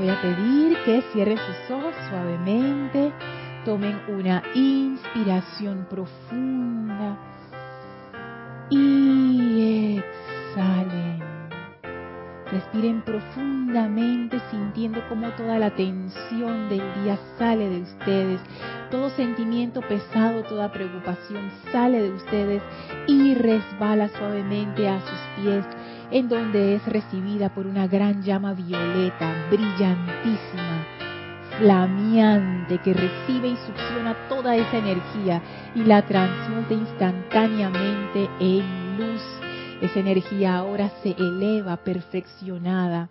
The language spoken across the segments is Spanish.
voy a pedir que cierren sus ojos suavemente, tomen una inspiración profunda y exhalen. Respiren profundamente sintiendo cómo toda la tensión del día sale de ustedes, todo sentimiento pesado, toda preocupación sale de ustedes y resbala suavemente a sus pies, en donde es recibida por una gran llama violeta, brillantísima, flameante, que recibe y succiona toda esa energía y la transmute instantáneamente en luz esa energía ahora se eleva perfeccionada,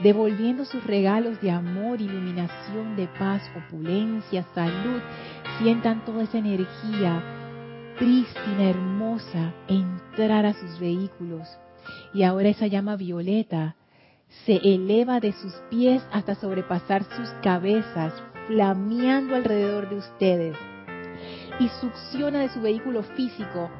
devolviendo sus regalos de amor, iluminación, de paz, opulencia, salud. Sientan toda esa energía prístina, hermosa, entrar a sus vehículos. Y ahora esa llama violeta se eleva de sus pies hasta sobrepasar sus cabezas, flameando alrededor de ustedes. Y succiona de su vehículo físico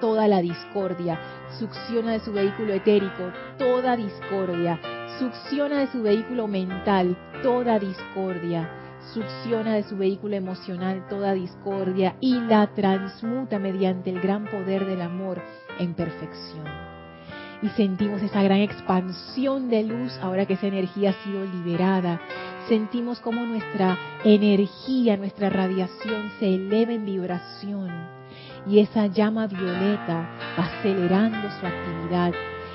toda la discordia, succiona de su vehículo etérico toda discordia, succiona de su vehículo mental toda discordia, succiona de su vehículo emocional toda discordia y la transmuta mediante el gran poder del amor en perfección. Y sentimos esa gran expansión de luz ahora que esa energía ha sido liberada. Sentimos como nuestra energía, nuestra radiación se eleva en vibración y esa llama violeta va acelerando su actividad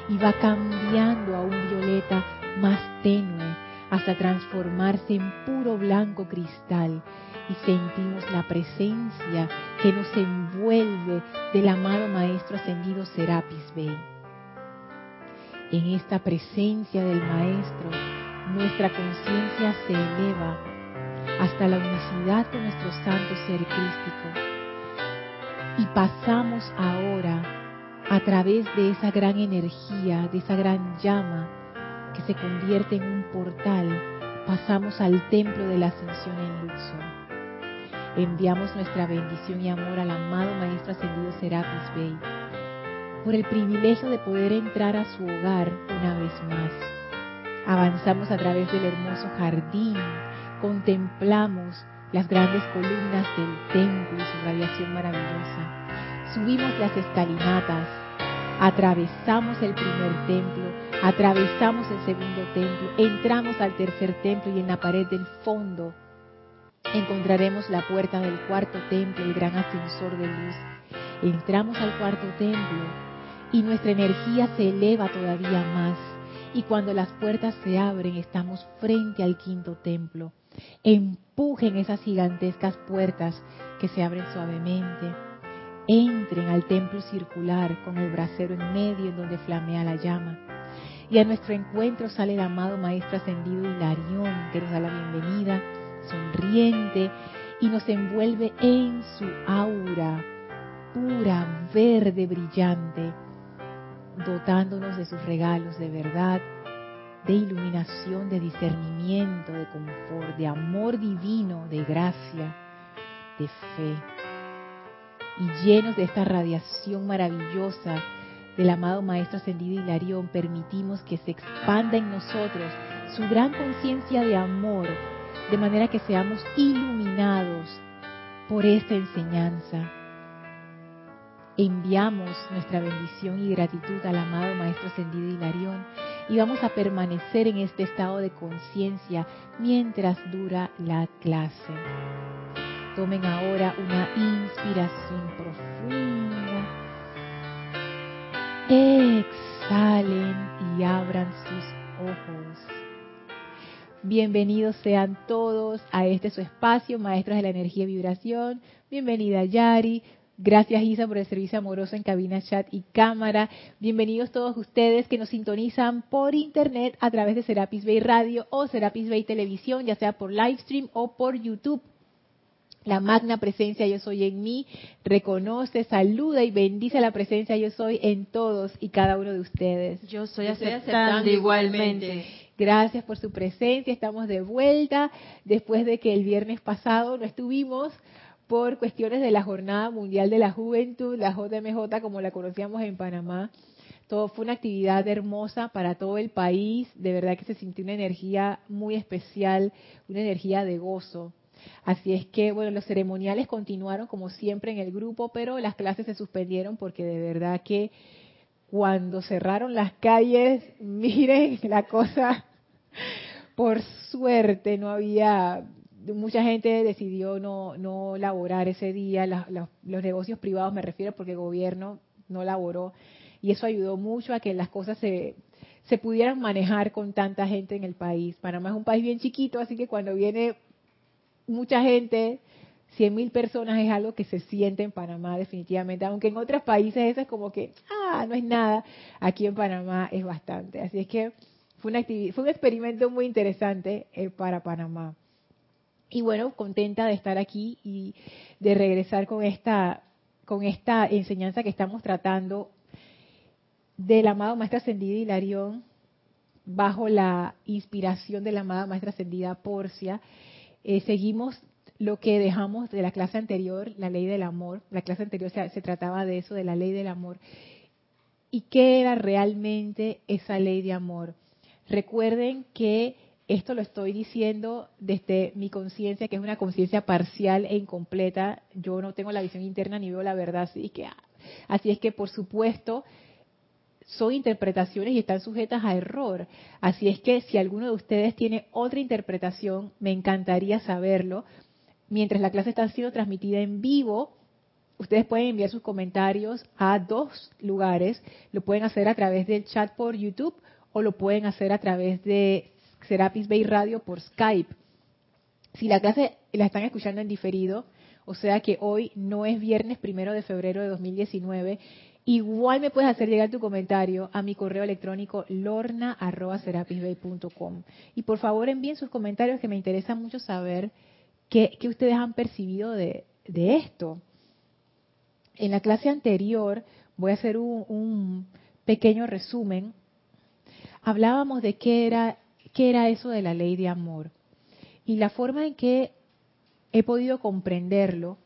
y va cambiando a un violeta más tenue hasta transformarse en puro blanco cristal y sentimos la presencia que nos envuelve del amado Maestro Ascendido Serapis Bey. En esta presencia del Maestro, nuestra conciencia se eleva hasta la unicidad con nuestro santo ser crístico y pasamos ahora a través de esa gran energía, de esa gran llama que se convierte en un portal, pasamos al templo de la ascensión en Luxor. Enviamos nuestra bendición y amor al amado Maestro Ascendido Serapis Bey por el privilegio de poder entrar a su hogar una vez más. Avanzamos a través del hermoso jardín, contemplamos las grandes columnas del templo y su radiación maravillosa. Subimos las escalinatas, atravesamos el primer templo, atravesamos el segundo templo, entramos al tercer templo y en la pared del fondo encontraremos la puerta del cuarto templo, el gran ascensor de luz. Entramos al cuarto templo y nuestra energía se eleva todavía más. Y cuando las puertas se abren, estamos frente al quinto templo empujen esas gigantescas puertas que se abren suavemente, entren al templo circular con el brasero en medio en donde flamea la llama. Y a nuestro encuentro sale el amado Maestro Ascendido Hilarión, que nos da la bienvenida, sonriente, y nos envuelve en su aura pura, verde, brillante, dotándonos de sus regalos de verdad, de iluminación, de discernimiento, de confort, de amor divino, de gracia, de fe. Y llenos de esta radiación maravillosa del amado Maestro Ascendido Hilarión, permitimos que se expanda en nosotros su gran conciencia de amor, de manera que seamos iluminados por esta enseñanza. Enviamos nuestra bendición y gratitud al amado Maestro Ascendido Hilarión y vamos a permanecer en este estado de conciencia mientras dura la clase. Tomen ahora una inspiración profunda. Exhalen y abran sus ojos. Bienvenidos sean todos a este su espacio, Maestros de la Energía y Vibración. Bienvenida Yari, Gracias Isa por el servicio amoroso en cabina, chat y cámara. Bienvenidos todos ustedes que nos sintonizan por internet a través de Serapis Bay Radio o Serapis Bay Televisión, ya sea por livestream o por YouTube. La magna presencia yo soy en mí reconoce, saluda y bendice la presencia yo soy en todos y cada uno de ustedes. Yo soy aceptando, igualmente. Gracias por su presencia. Estamos de vuelta después de que el viernes pasado no estuvimos por cuestiones de la Jornada Mundial de la Juventud, la JMJ como la conocíamos en Panamá. Todo fue una actividad hermosa para todo el país. De verdad que se sintió una energía muy especial, una energía de gozo. Así es que, bueno, los ceremoniales continuaron como siempre en el grupo, pero las clases se suspendieron porque de verdad que cuando cerraron las calles, miren la cosa, por suerte no había, mucha gente decidió no, no laborar ese día, los negocios privados me refiero porque el gobierno no laboró y eso ayudó mucho a que las cosas se, se pudieran manejar con tanta gente en el país. Panamá es un país bien chiquito, así que cuando viene mucha gente, 100 mil personas es algo que se siente en Panamá definitivamente, aunque en otros países eso es como que, ah, no es nada, aquí en Panamá es bastante. Así es que fue, una fue un experimento muy interesante eh, para Panamá. Y bueno, contenta de estar aquí y de regresar con esta, con esta enseñanza que estamos tratando del amado Maestro Ascendido Hilarión bajo la inspiración de la amada Maestra Ascendida Porcia. Eh, seguimos lo que dejamos de la clase anterior, la ley del amor. La clase anterior se, se, trataba de eso, de la ley del amor. ¿Y qué era realmente esa ley de amor? Recuerden que esto lo estoy diciendo desde mi conciencia, que es una conciencia parcial e incompleta. Yo no tengo la visión interna ni veo la verdad, así que, así es que por supuesto son interpretaciones y están sujetas a error. Así es que si alguno de ustedes tiene otra interpretación, me encantaría saberlo. Mientras la clase está siendo transmitida en vivo, ustedes pueden enviar sus comentarios a dos lugares. Lo pueden hacer a través del chat por YouTube o lo pueden hacer a través de Serapis Bay Radio por Skype. Si la clase la están escuchando en diferido, o sea que hoy no es viernes primero de febrero de 2019, Igual me puedes hacer llegar tu comentario a mi correo electrónico lorna.serapisbay.com. Y por favor envíen sus comentarios que me interesa mucho saber qué, ustedes han percibido de, esto. En la clase anterior voy a hacer un pequeño resumen. Hablábamos de qué era, qué era eso de la ley de amor. Y la forma en que he podido comprenderlo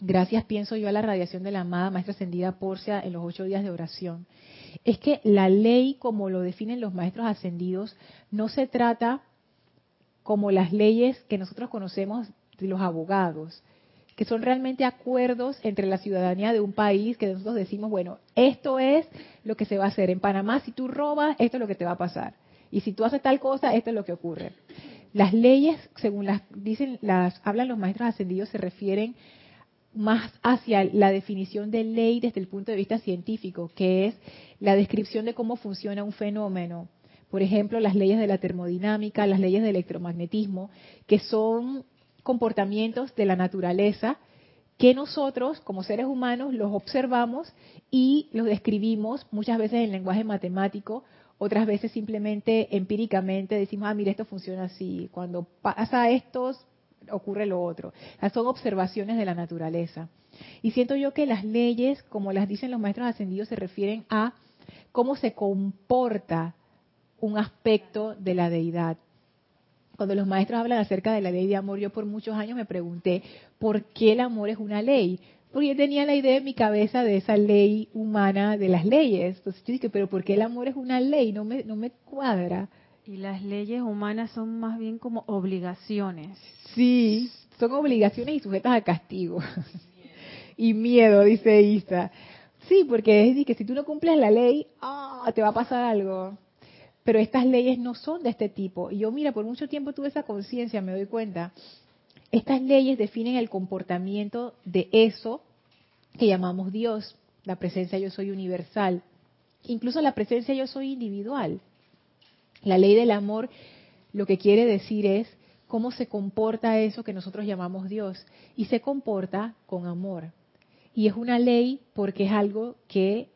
gracias pienso yo a la radiación de la amada Maestra Ascendida Porcia en los ocho días de oración, es que la ley, como lo definen los Maestros Ascendidos, no se trata como las leyes que nosotros conocemos de los abogados, que son realmente acuerdos entre la ciudadanía de un país que nosotros decimos, bueno, esto es lo que se va a hacer. En Panamá, si tú robas, esto es lo que te va a pasar. Y si tú haces tal cosa, esto es lo que ocurre. Las leyes, según las dicen, las hablan los maestros ascendidos, se refieren más hacia la definición de ley desde el punto de vista científico, que es la descripción de cómo funciona un fenómeno. Por ejemplo, las leyes de la termodinámica, las leyes del electromagnetismo, que son comportamientos de la naturaleza que nosotros, como seres humanos, los observamos y los describimos muchas veces en lenguaje matemático, otras veces simplemente empíricamente decimos, ah, mira, esto funciona así. Cuando pasa esto, ocurre lo otro. son observaciones de la naturaleza. Y siento yo que las leyes, como las dicen los maestros ascendidos, se refieren a cómo se comporta un aspecto de la deidad. Cuando los maestros hablan acerca de la ley de amor, yo por muchos años me pregunté, ¿por qué el amor es una ley? Porque yo tenía la idea en mi cabeza de esa ley humana de las leyes. Entonces yo dije, pero ¿por qué el amor es una ley? No me, no me cuadra. Y las leyes humanas son más bien como obligaciones. Sí, son obligaciones y sujetas a castigo. y miedo, dice Isa. Sí, porque es que si tú no cumples la ley, ah, te va a pasar algo. Pero estas leyes no son de este tipo. Y yo, mira, por mucho tiempo tuve esa conciencia, me doy cuenta. Estas leyes definen el comportamiento de eso que llamamos Dios, la presencia yo soy universal. Incluso la presencia yo soy individual. La ley del amor lo que quiere decir es cómo se comporta eso que nosotros llamamos Dios. Y se comporta con amor. Y es una ley porque es algo que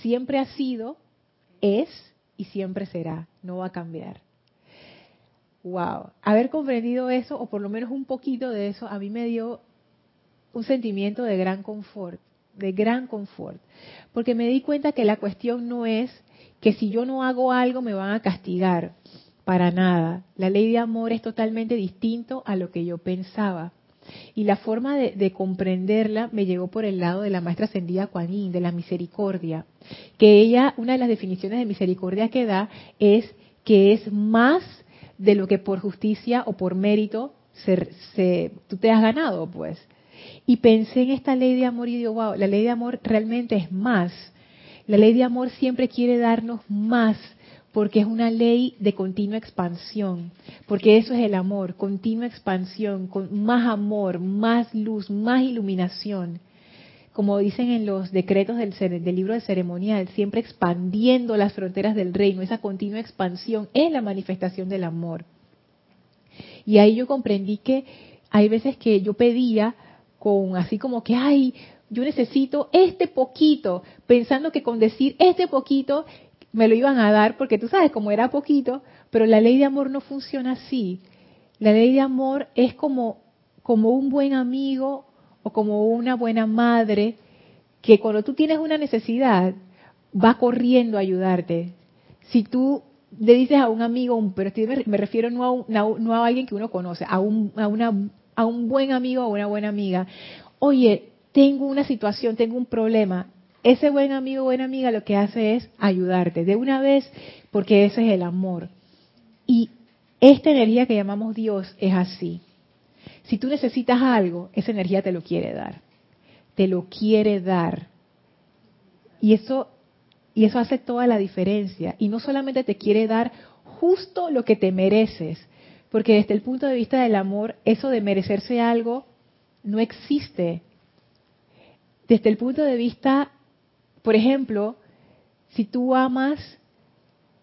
siempre ha sido, es y siempre será. No va a cambiar. Wow. Haber comprendido eso, o por lo menos un poquito de eso, a mí me dio un sentimiento de gran confort, de gran confort. Porque me di cuenta que la cuestión no es que si yo no hago algo me van a castigar. Para nada. La ley de amor es totalmente distinto a lo que yo pensaba. Y la forma de, comprenderla me llegó por el lado de la maestra ascendida Kuan de la misericordia. Que ella, una de las definiciones de misericordia que da es que es más de lo que por justicia o por mérito se, tú te has ganado, pues. Y pensé en esta ley de amor y digo, wow, la ley de amor realmente es más. La ley de amor siempre quiere darnos más porque es una ley de continua expansión, porque eso es el amor, continua expansión, con más amor, más luz, más iluminación. Como dicen en los decretos del, libro de ceremonial, siempre expandiendo las fronteras del reino, esa continua expansión es la manifestación del amor. Y ahí yo comprendí que hay veces que yo pedía con así como que, ay, yo necesito este poquito, pensando que con decir este poquito me lo iban a dar porque tú sabes, como era poquito, pero la ley de amor no funciona así. La ley de amor es como, como un buen amigo o como una buena madre que cuando tú tienes una necesidad va corriendo a ayudarte. Si tú le dices a un amigo, pero me refiero no a, no a alguien que uno conoce, a un, a, una, a un buen amigo o una buena amiga, oye, tengo una situación, tengo un problema, ese buen amigo o buena amiga lo que hace es ayudarte de una vez, porque ese es el amor. Y esta energía que llamamos Dios es así. Si tú necesitas algo, esa energía te lo quiere dar. Te lo quiere dar. Y eso, y eso hace toda la diferencia. Y no solamente te quiere dar justo lo que te mereces, porque desde el punto de vista del amor, eso de merecerse algo no existe. Desde el punto de vista por ejemplo, si tú amas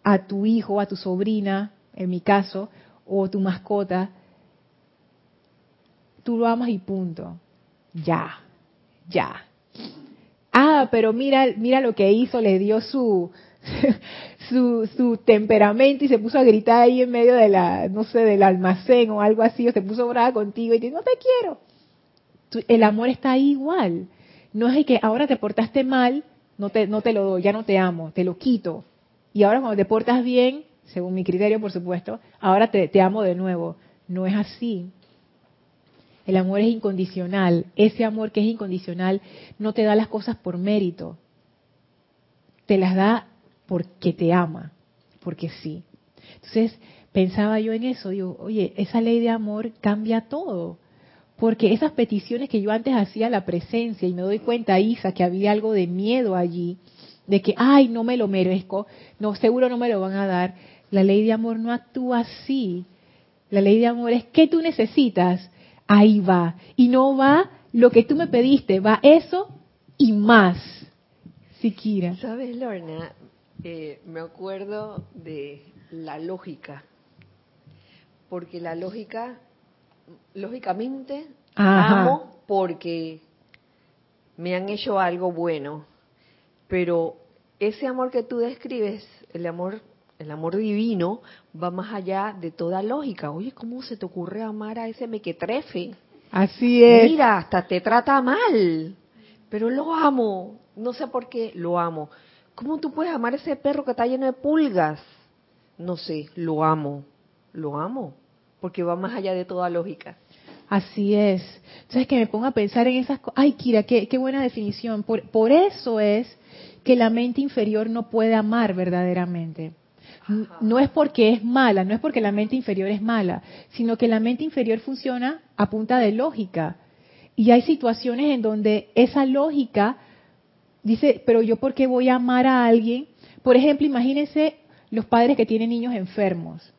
a tu hijo, a tu sobrina, en mi caso, o tu mascota, tú lo amas y punto. Ya, ya. Ah, pero mira, mira lo que hizo, le dio su, su, su temperamento y se puso a gritar ahí en medio de la, no sé, del almacén o algo así, o se puso brava contigo y dice, no te quiero. El amor está ahí igual. No es que ahora te portaste mal, no te, no te lo doy, ya no te amo, te lo quito. Y ahora cuando te portas bien, según mi criterio por supuesto, ahora te, te amo de nuevo. No es así. El amor es incondicional. Ese amor que es incondicional no te da las cosas por mérito. Te las da porque te ama, porque sí. Entonces pensaba yo en eso, digo, oye, esa ley de amor cambia todo. Porque esas peticiones que yo antes hacía a la presencia y me doy cuenta, Isa, que había algo de miedo allí, de que, ay, no me lo merezco, no, seguro no me lo van a dar. La ley de amor no actúa así. La ley de amor es que tú necesitas, ahí va. Y no va lo que tú me pediste, va eso y más. Siquiera. ¿Sabes, Lorna? Eh, me acuerdo de la lógica. Porque la lógica lógicamente, amo porque me han hecho algo bueno, pero ese amor que tú describes, el amor, el amor divino, va más allá de toda lógica. Oye, ¿cómo se te ocurre amar a ese mequetrefe? Así es. Mira, hasta te trata mal, pero lo amo. No sé por qué lo amo. ¿Cómo tú puedes amar a ese perro que está lleno de pulgas? No sé, lo amo. Lo amo porque va más allá de toda lógica. Así es. Entonces que me pongo a pensar en esas cosas. Ay, Kira, qué, buena definición. Por, por, eso es que la mente inferior no puede amar verdaderamente. No es porque es mala, no es porque la mente inferior es mala, sino que la mente inferior funciona a punta de lógica. Y hay situaciones en donde esa lógica dice, pero yo por qué voy a amar a alguien. Por ejemplo, imagínense los padres que tienen niños enfermos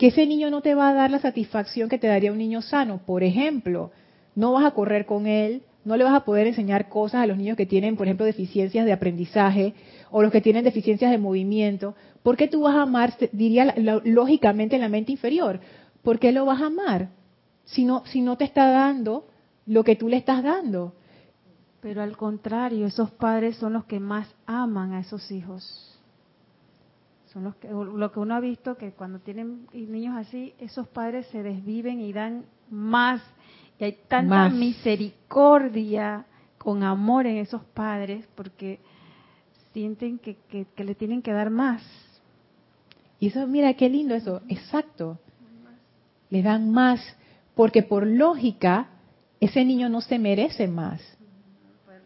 que ese niño no te va a dar la satisfacción que te daría un niño sano. Por ejemplo, no vas a correr con él, no le vas a poder enseñar cosas a los niños que tienen, por ejemplo, deficiencias de aprendizaje o los que tienen deficiencias de movimiento. ¿Por qué tú vas a amar, diría lógicamente en la mente inferior? ¿Por qué lo vas a amar si no, si no te está dando lo que tú le estás dando? Pero al contrario, esos padres son los que más aman a esos hijos. Son los que, lo que uno ha visto que cuando tienen niños así, esos padres se desviven y dan más. Y hay tanta misericordia con amor en esos padres porque sienten que, que, le tienen que dar más. Y eso, mira, qué lindo eso, exacto. Les dan más porque por lógica ese niño no se merece más.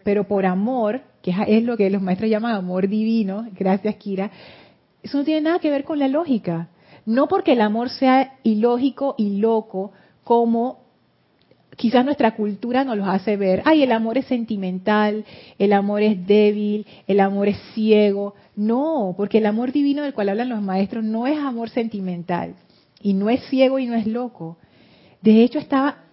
Pero por amor, que es lo que los maestros llaman amor divino, gracias Kira, eso no tiene nada que ver con la lógica. No porque el amor sea ilógico y loco como quizás nuestra cultura nos lo hace ver. Ay, el amor es sentimental, el amor es débil, el amor es ciego. No, porque el amor divino del cual hablan los maestros no es amor sentimental y no es ciego y no es loco. De hecho, estaba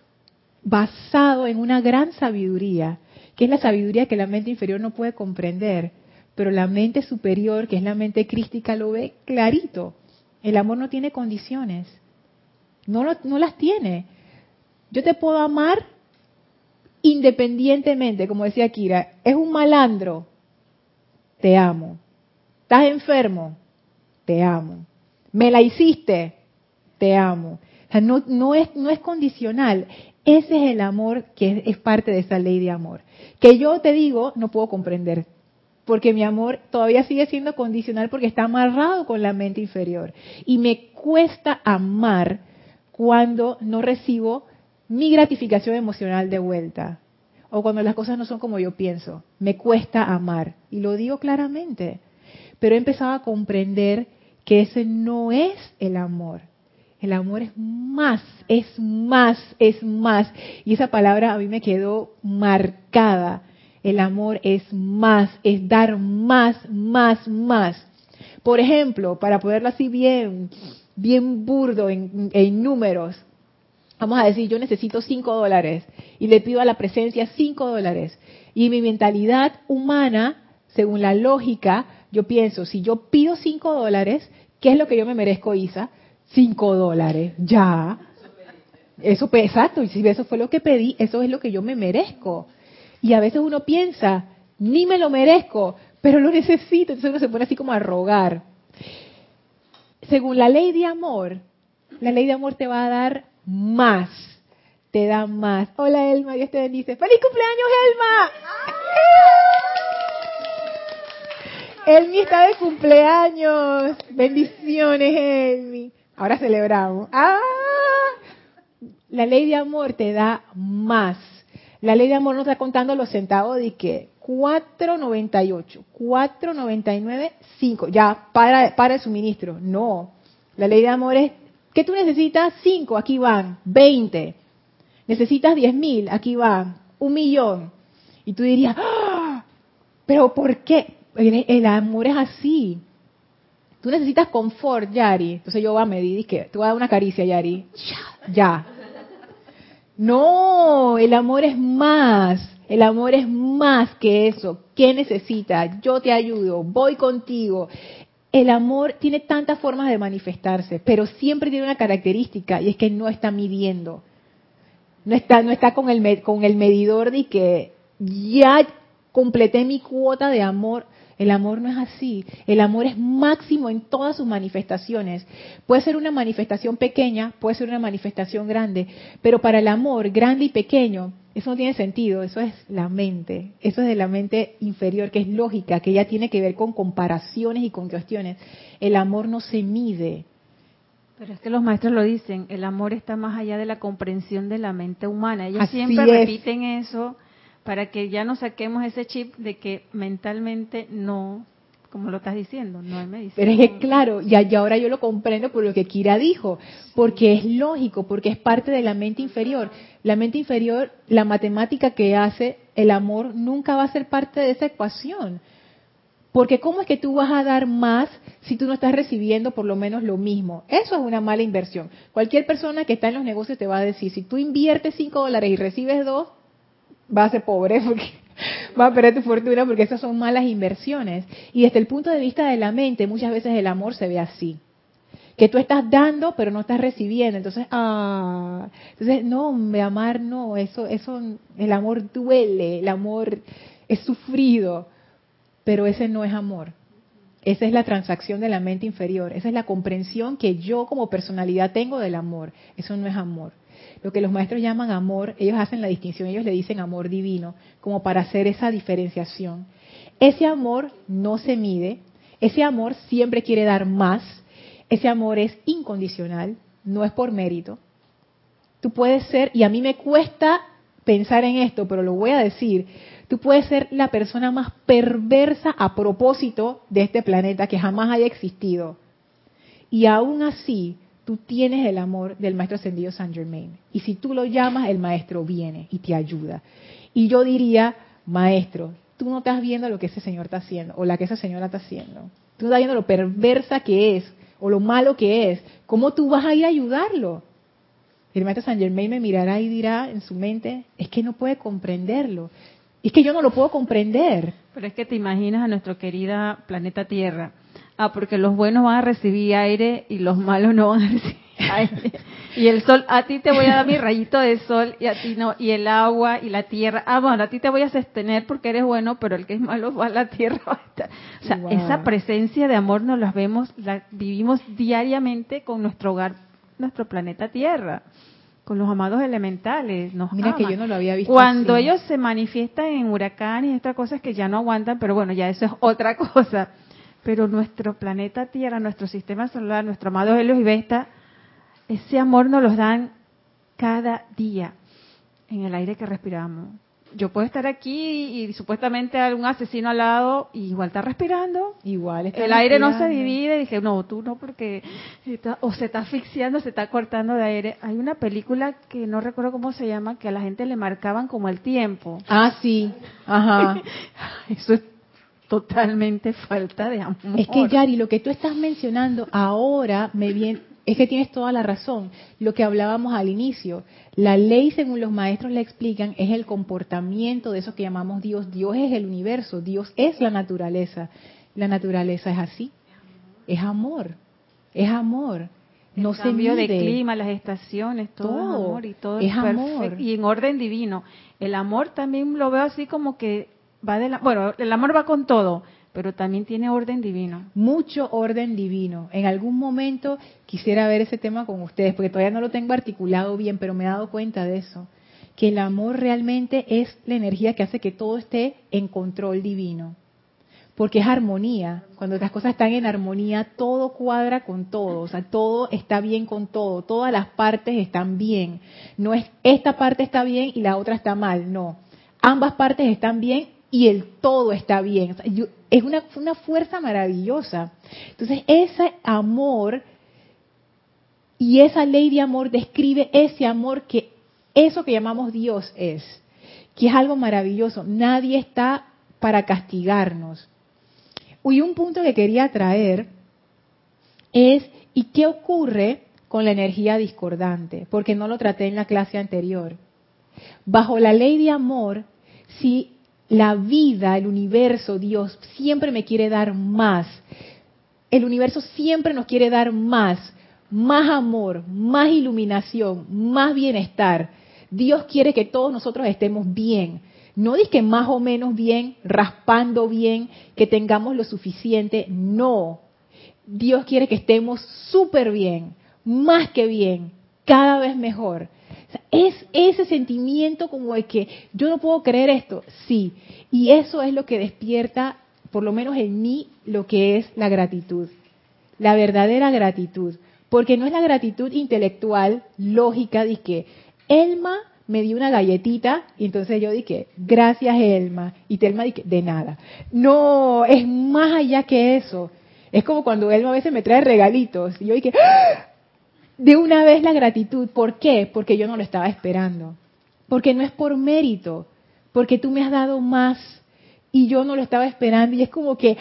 basado en una gran sabiduría, que es la sabiduría que la mente inferior no puede comprender, pero la mente superior, que es la mente crística, lo ve clarito. El amor no tiene condiciones, no, no las tiene. Yo te puedo amar independientemente, como decía Kira, es un malandro, te amo. Estás enfermo, te amo. Me la hiciste, te amo. O sea, no, no, es, no es condicional. Ese es el amor que es, parte de esa ley de amor. Que yo te digo, no puedo comprender. Porque mi amor todavía sigue siendo condicional porque está amarrado con la mente inferior. Y me cuesta amar cuando no recibo mi gratificación emocional de vuelta. O cuando las cosas no son como yo pienso. Me cuesta amar. Y lo digo claramente. Pero he empezado a comprender que ese no es el amor. El amor es más, es más, es más. Y esa palabra a mí me quedó marcada. El amor es más, es dar más, más, más. Por ejemplo, para poderlo así bien, bien burdo en, en números, Vamos a decir, yo necesito 5 dólares y le pido a la presencia 5 dólares. Y mi mentalidad humana, según la lógica, yo pienso, si yo pido 5 dólares, ¿qué es lo que yo me merezco, Isa? 5 dólares, ya. Eso, exacto, y si eso fue lo que pedí, eso es lo que yo me merezco. Y a veces uno piensa, ni me lo merezco, pero lo necesito, entonces uno se pone así como a rogar. Según la ley de amor, la ley de amor te va a dar más, te da más. Hola Elma, Dios te bendice. ¡Feliz cumpleaños Elma! Elmi está de cumpleaños. Bendiciones, Elmi. Ahora celebramos. ¡Ah! La ley de amor te da más. La ley de amor no está contando los centavos de que 4.98, 4.99, 5. Ya, para, para el suministro. No. La ley de amor es ¿Qué tú necesitas? Cinco, aquí van. Veinte. Necesitas diez mil, aquí van. Un millón. Y tú dirías, ¡Ah! pero ¿por qué? El, amor es así. Tú necesitas confort, Yari. Entonces yo voy a medir que te voy a dar una caricia, Yari. Ya, ya. No, el amor es más. El amor es más que eso. ¿Qué necesitas? Yo te ayudo, voy contigo el amor tiene tantas formas de manifestarse, pero siempre tiene una característica y es que no está midiendo. No está, no está con, el, con el medidor de que ya completé mi cuota de amor. El amor no es así. El amor es máximo en todas sus manifestaciones. Puede ser una manifestación pequeña, puede ser una manifestación grande, pero para el amor grande y pequeño eso no tiene sentido, eso es la mente, eso es de la mente inferior, que es lógica, que ya tiene que ver con comparaciones y con cuestiones. El amor no se mide. Pero es que los maestros lo dicen, el amor está más allá de la comprensión de la mente humana. Ellos siempre repiten eso para que ya no saquemos ese chip de que mentalmente no como lo estás diciendo, no hay medicina. Pero es que claro, ya, ahora yo lo comprendo por lo que Kira dijo, porque es lógico, porque es parte de la mente inferior. La mente inferior, la matemática que hace el amor nunca va a ser parte de esa ecuación. Porque ¿cómo es que tú vas a dar más si tú no estás recibiendo por lo menos lo mismo? Eso es una mala inversión. Cualquier persona que está en los negocios te va a decir, si tú inviertes 5 dólares y recibes 2, vas a ser pobre porque va a perder tu fortuna porque esas son malas inversiones. Y desde el punto de vista de la mente, muchas veces el amor se ve así. Que tú estás dando, pero no estás recibiendo. Entonces, ah, entonces, no, me amar no, eso, eso, el amor duele, el amor es sufrido, pero ese no es amor. Esa es la transacción de la mente inferior, esa es la comprensión que yo como personalidad tengo del amor. Eso no es amor lo que los maestros llaman amor, ellos hacen la distinción, ellos le dicen amor divino, como para hacer esa diferenciación. Ese amor no se mide, ese amor siempre quiere dar más, ese amor es incondicional, no es por mérito. tú puedes ser, y a mí me cuesta pensar en esto, pero lo voy a decir, tú puedes ser la persona más perversa a propósito de este planeta que jamás haya existido. Y aún así, tú tienes el amor del Maestro Ascendido San Germain. Y si tú lo llamas, el Maestro viene y te ayuda. Y yo diría, Maestro, tú no estás viendo lo que ese señor está haciendo o la que esa señora está haciendo. Tú estás viendo lo perversa que es o lo malo que es. ¿Cómo tú vas a ir a ayudarlo? El maestro San Germain me mirará y dirá en su mente, es que no puede comprenderlo. Es que yo no lo puedo comprender. Pero es que te imaginas a nuestro querida planeta Tierra. Ah, porque los buenos van a recibir aire y los malos no van a recibir aire. Y el sol, a ti te voy a dar mi rayito de sol y a ti no. Y el agua y la tierra. Ah, bueno, a ti te voy a sostener porque eres bueno, pero el que es malo va a la tierra. O sea, esa presencia de amor nos la vemos, la vivimos diariamente con nuestro hogar, nuestro planeta Tierra con los amados elementales. Nos Mira que yo no lo había visto. Cuando ellos se manifiestan en huracanes y estas cosas que ya no aguantan, pero bueno, ya eso es otra cosa. Pero nuestro planeta Tierra, nuestro sistema solar, nuestro amado Helios y Vesta, ese amor nos lo dan cada día en el aire que respiramos. Yo puedo estar aquí y, supuestamente algún asesino al lado y igual está respirando. Igual está El aire no se divide. dije, no, tú no, porque o se está asfixiando, se está cortando de aire. Hay una película que no recuerdo cómo se llama, que a la gente le marcaban como el tiempo. Ah, sí. Ajá. Eso es totalmente falta de amor. Es que Yari, lo que tú estás mencionando ahora me viene, es que tienes toda la razón. Lo que hablábamos al inicio, la ley, según los maestros le explican, es el comportamiento de eso que llamamos Dios. Dios es el universo, Dios es la naturaleza. La naturaleza es así, es amor, es amor. No se cambio de clima, las estaciones, todo, es amor y todo es, amor. Y en orden divino. El amor también lo veo así como que va de la, bueno, el amor va con todo, pero también tiene orden divino. Mucho orden divino. En algún momento quisiera ver ese tema con ustedes, porque todavía no lo tengo articulado bien, pero me he dado cuenta de eso. Que el amor realmente es la energía que hace que todo esté en control divino. Porque es armonía. Cuando las cosas están en armonía, todo cuadra con todo. O sea, todo está bien con todo. Todas las partes están bien. No es esta parte está bien y la otra está mal. No. Ambas partes están bien y el todo está bien. es una, una fuerza maravillosa. Entonces, ese amor y esa ley de amor describe ese amor que eso que llamamos Dios es, que es algo maravilloso. Nadie está para castigarnos. Y un punto que quería traer es, ¿y qué ocurre con la energía discordante? Porque no lo traté en la clase anterior. Bajo la ley de amor, si la vida, el universo, Dios siempre me quiere dar más. El universo siempre nos quiere dar más, más amor, más iluminación, más bienestar. Dios quiere que todos nosotros estemos bien. No dice que más o menos bien, raspando bien, que tengamos lo suficiente. No. Dios quiere que estemos súper bien, más que bien, cada vez mejor es ese sentimiento como de que yo no puedo creer esto, sí. Y eso es lo que despierta, por lo menos en mí, lo que es la gratitud. La verdadera gratitud. Porque no es la gratitud intelectual, lógica, de que Elma me dio una galletita y entonces yo dije, gracias Elma. Y Telma dije, de nada. No, es más allá que eso. Es como cuando Elma a veces me trae regalitos y yo dije, ¡Ah! De una vez la gratitud. ¿Por qué? Porque yo no lo estaba esperando. Porque no es por mérito, porque tú me has dado más y yo no lo estaba esperando. Y es como que,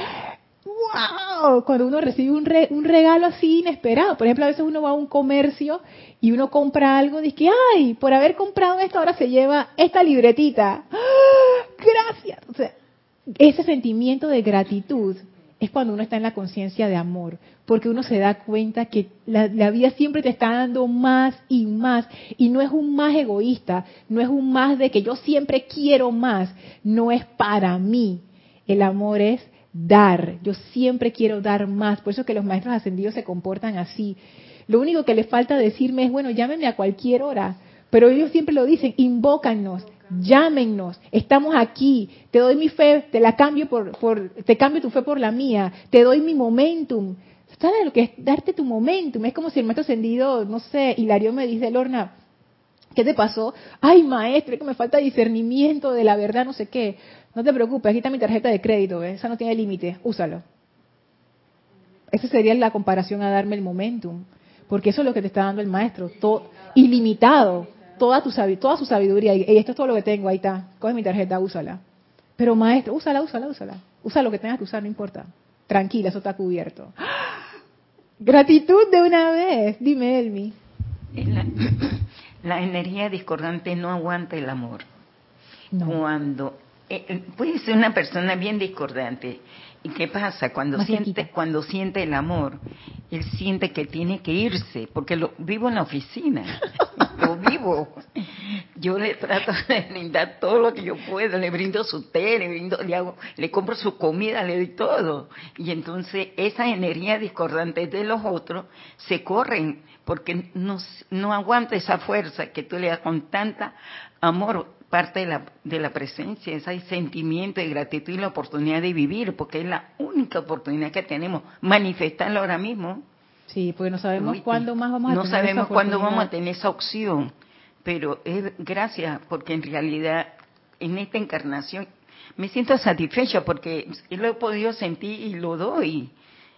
wow, cuando uno recibe un, un regalo así inesperado. Por ejemplo, a veces uno va a un comercio y uno compra algo, dice que, ay, por haber comprado esto ahora se lleva esta libretita. ¡Ah! Gracias. O sea, ese sentimiento de gratitud es cuando uno está en la conciencia de amor, porque uno se da cuenta que la, vida siempre te está dando más y más, y no es un más egoísta, no es un más de que yo siempre quiero más, no es para mí. El amor es dar, yo siempre quiero dar más, por eso que los maestros ascendidos se comportan así. Lo único que les falta decirme es, bueno, llámenme a cualquier hora, pero ellos siempre lo dicen, invócanos, llámenos, estamos aquí, te doy mi fe, te la cambio por, te cambio tu fe por la mía, te doy mi momentum. ¿Sabes lo que es darte tu momentum? Es como si el maestro ascendido, no sé, Hilario me dice, Lorna, ¿Qué te pasó? Ay, maestro, es que me falta discernimiento de la verdad, no sé qué. No te preocupes, aquí está mi tarjeta de crédito, esa no tiene límite, úsalo. Esa sería la comparación a darme el momentum, porque eso es lo que te está dando el maestro, todo, ilimitado, toda, tu, toda su sabiduría. Y esto es todo lo que tengo, ahí está, coge mi tarjeta, úsala. Pero maestro, úsala, úsala, úsala. Usa lo que tengas que usar, no importa. Tranquila, eso está cubierto. Gratitud de una vez, dime Elmi. La, la energía discordante no aguanta el amor. Cuando eh, eh, puede ser una persona bien discordante. ¿Y qué pasa? Cuando siente, cuando siente el amor, él siente que tiene que irse, porque lo vivo en la oficina, lo vivo. Yo le trato de brindar todo lo que yo puedo, le brindo su té, le brindo, le hago, le compro su comida, le doy todo. Y entonces esa energía discordante de los otros se corren, porque no, no aguanta esa fuerza que tú le das con tanta amor parte de la, de la presencia, ese sentimiento de gratitud y la oportunidad de vivir, porque es la única oportunidad que tenemos, manifestarlo ahora mismo. Sí, porque no sabemos cuándo más vamos a no sabemos cuándo vamos a tener esa opción, pero es gracias, porque en realidad en esta encarnación me siento satisfecha porque lo he podido sentir y lo doy.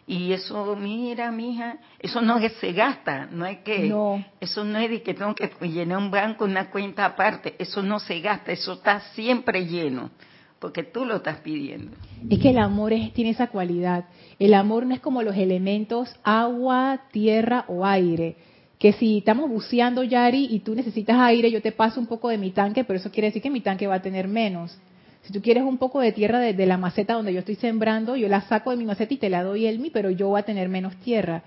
Y eso, mira, mija, eso no es, se gasta, no hay que, no. eso no es de que tengo que llenar un banco, una cuenta aparte, eso no se gasta, eso está siempre lleno, porque tú lo estás pidiendo. Es que el amor es, tiene esa cualidad. El amor no es como los elementos agua, tierra o aire. Que si estamos buceando, Yari, y tú necesitas aire, yo te paso un poco de mi tanque, pero eso quiere decir que mi tanque va a tener menos. Si tú quieres un poco de tierra de, la maceta donde yo estoy sembrando, yo la saco de mi maceta y te la doy el mi, pero yo voy a tener menos tierra.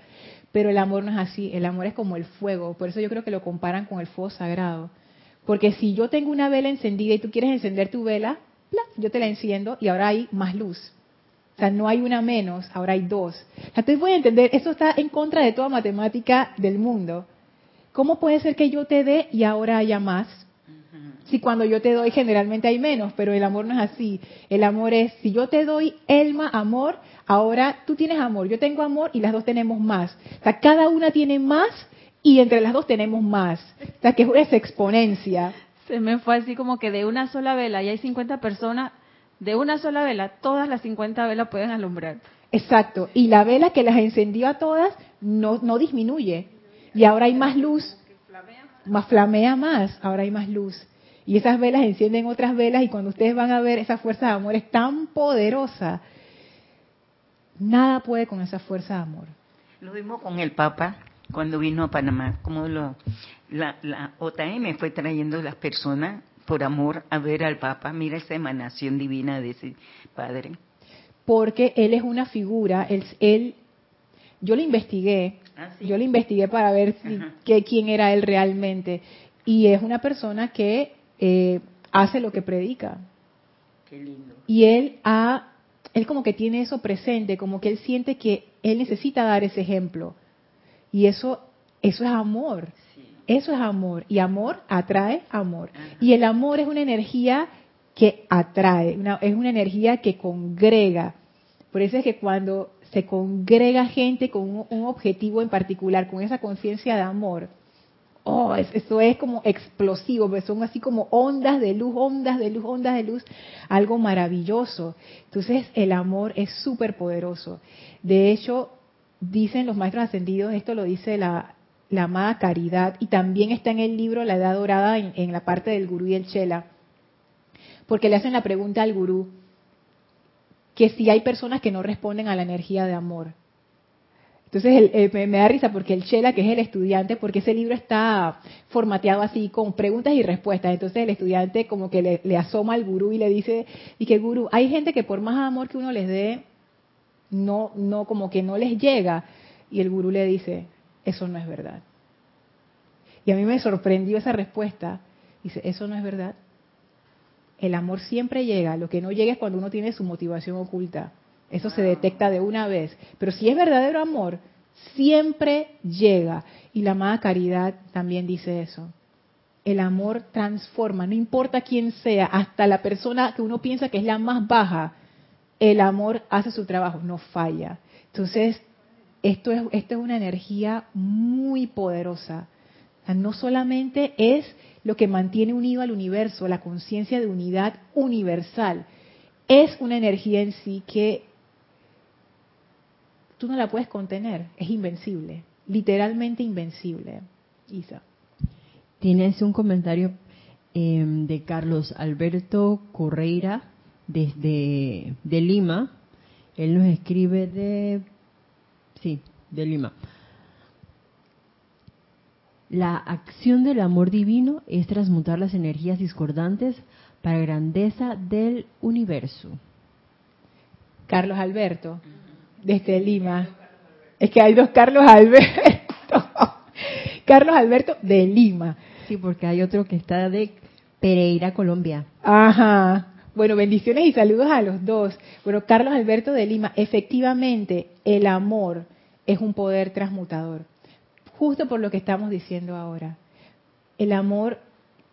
Pero el amor no es así, el amor es como el fuego. Por eso yo creo que lo comparan con el fuego sagrado. Porque si yo tengo una vela encendida y tú quieres encender tu vela, yo te la enciendo y ahora hay más luz. O sea, no hay una menos, ahora hay dos. Entonces voy a entender, eso está en contra de toda matemática del mundo. ¿Cómo puede ser que yo te dé y ahora haya más? Si cuando yo te doy generalmente hay menos, pero el amor no es así. El amor es, si yo te doy Elma amor, ahora tú tienes amor, yo tengo amor y las dos tenemos más. O sea, cada una tiene más y entre las dos tenemos más. O sea, que es una exponencia. Se me fue así como que de una sola vela y hay 50 personas, de una sola vela, todas las 50 velas pueden alumbrar. Exacto. Y la vela que las encendió a todas no, no disminuye. Y ahora hay más luz. Más flamea más, ahora hay más luz. Y esas velas encienden otras velas y cuando ustedes van a ver esa fuerza de amor es tan poderosa. Nada puede con esa fuerza de amor. Lo vimos con el Papa cuando vino a Panamá, como lo, la, la OTM fue trayendo las personas por amor a ver al Papa. Mira esa emanación divina de ese Padre. Porque él es una figura, él, él yo lo investigué, ah, yo lo investigué para ver quién era él realmente. Y es una persona que eh, hace lo que predica. Qué lindo. Y él ha, él como que tiene eso presente, como que él siente que él necesita dar ese ejemplo. Y eso, eso es amor. Eso es amor. Y amor atrae amor. Y el amor es una energía que atrae, es una energía que congrega. Por eso es que cuando se congrega gente con un objetivo en particular, con esa conciencia de amor, oh, eso es como explosivo, pues son así como ondas de luz, ondas de luz, ondas de luz, algo maravilloso. Entonces el amor es súper poderoso. De hecho, dicen los maestros ascendidos, esto lo dice la, la amada caridad, y también está en el libro La Edad Dorada, en, en la parte del gurú y el chela, porque le hacen la pregunta al gurú, que si hay personas que no responden a la energía de amor. Entonces me, da risa porque el Chela, que es el estudiante, porque ese libro está formateado así con preguntas y respuestas. Entonces el estudiante como que le, asoma al gurú y le dice, y que gurú, hay gente que por más amor que uno les dé, no, no, como que no les llega. Y el gurú le dice, eso no es verdad. Y a mí me sorprendió esa respuesta. Dice, eso no es verdad. El amor siempre llega, lo que no llega es cuando uno tiene su motivación oculta. Eso se detecta de una vez. Pero si es verdadero amor, siempre llega. Y la amada caridad también dice eso. El amor transforma, no importa quién sea, hasta la persona que uno piensa que es la más baja, el amor hace su trabajo, no falla. Entonces, esto es, esto es una energía muy poderosa. no solamente es lo que mantiene unido al universo, la conciencia de unidad universal, es una energía en sí que tú no la puedes contener, es invencible, literalmente invencible. Isa. Tienes un comentario em, de Carlos Alberto Correira desde de Lima. Él nos escribe de, sí, de Lima. La acción del amor divino es transmutar las energías discordantes para grandeza del universo. Carlos Alberto, desde Lima. Es que hay dos Carlos Alberto. Carlos Alberto de Lima. Sí, porque hay otro que está de Pereira, Colombia. Ajá. Bueno, bendiciones y saludos a los dos. Bueno, Carlos Alberto de Lima, efectivamente, el amor es un poder transmutador justo por lo que estamos diciendo ahora. El amor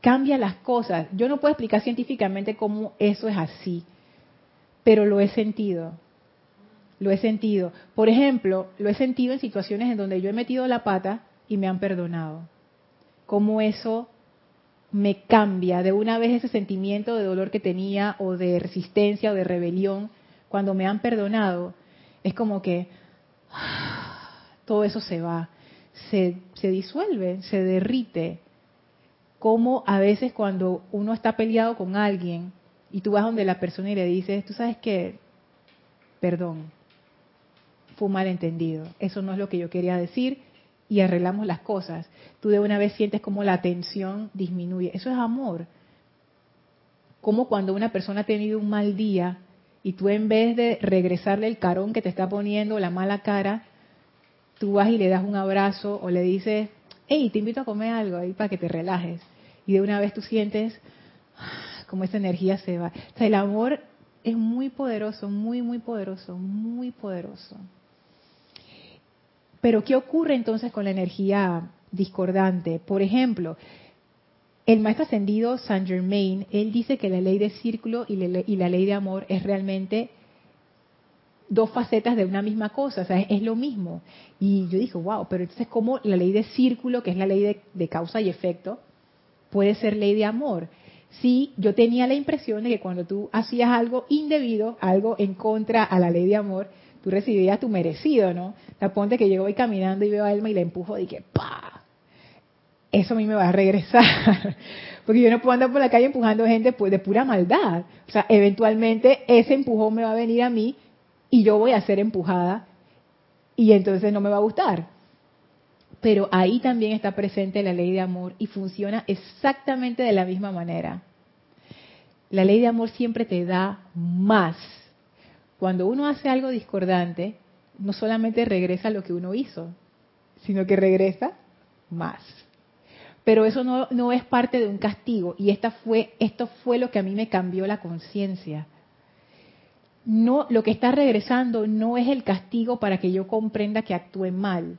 cambia las cosas. Yo no puedo explicar científicamente cómo eso es así, pero lo he sentido. Lo he sentido. Por ejemplo, lo he sentido en situaciones en donde yo he metido la pata y me han perdonado. Cómo eso me cambia de una vez ese sentimiento de dolor que tenía o de resistencia o de rebelión cuando me han perdonado. Es como que todo eso se va se, se disuelve, se derrite. Como a veces cuando uno está peleado con alguien y tú vas donde la persona y le dices, tú sabes que, perdón, fue un malentendido, eso no es lo que yo quería decir y arreglamos las cosas. Tú de una vez sientes como la tensión disminuye. Eso es amor. Como cuando una persona ha tenido un mal día y tú en vez de regresarle el carón que te está poniendo, la mala cara, y le das un abrazo o le dices, hey, te invito a comer algo ahí para que te relajes. Y de una vez tú sientes como esa energía se va. O sea, el amor es muy poderoso, muy, muy poderoso, muy poderoso. Pero ¿qué ocurre entonces con la energía discordante? Por ejemplo, el maestro ascendido Saint Germain, él dice que la ley de círculo y la ley de amor es realmente dos facetas de una misma cosa, o sea, es, lo mismo. Y yo dije, wow, pero entonces cómo la ley de círculo, que es la ley de, causa y efecto, puede ser ley de amor. Sí, yo tenía la impresión de que cuando tú hacías algo indebido, algo en contra a la ley de amor, tú recibías tu merecido, ¿no? Te ponte que yo voy caminando y veo a Alma y la empujo y que ¡pa! Eso a mí me va a regresar. Porque yo no puedo andar por la calle empujando gente pues, de pura maldad. O sea, eventualmente ese empujón me va a venir a mí y yo voy a ser empujada y entonces no me va a gustar. Pero ahí también está presente la ley de amor y funciona exactamente de la misma manera. La ley de amor siempre te da más. Cuando uno hace algo discordante, no solamente regresa lo que uno hizo, sino que regresa más. Pero eso no, es parte de un castigo y esta fue, esto fue lo que a mí me cambió la conciencia no, lo que está regresando no es el castigo para que yo comprenda que actúe mal.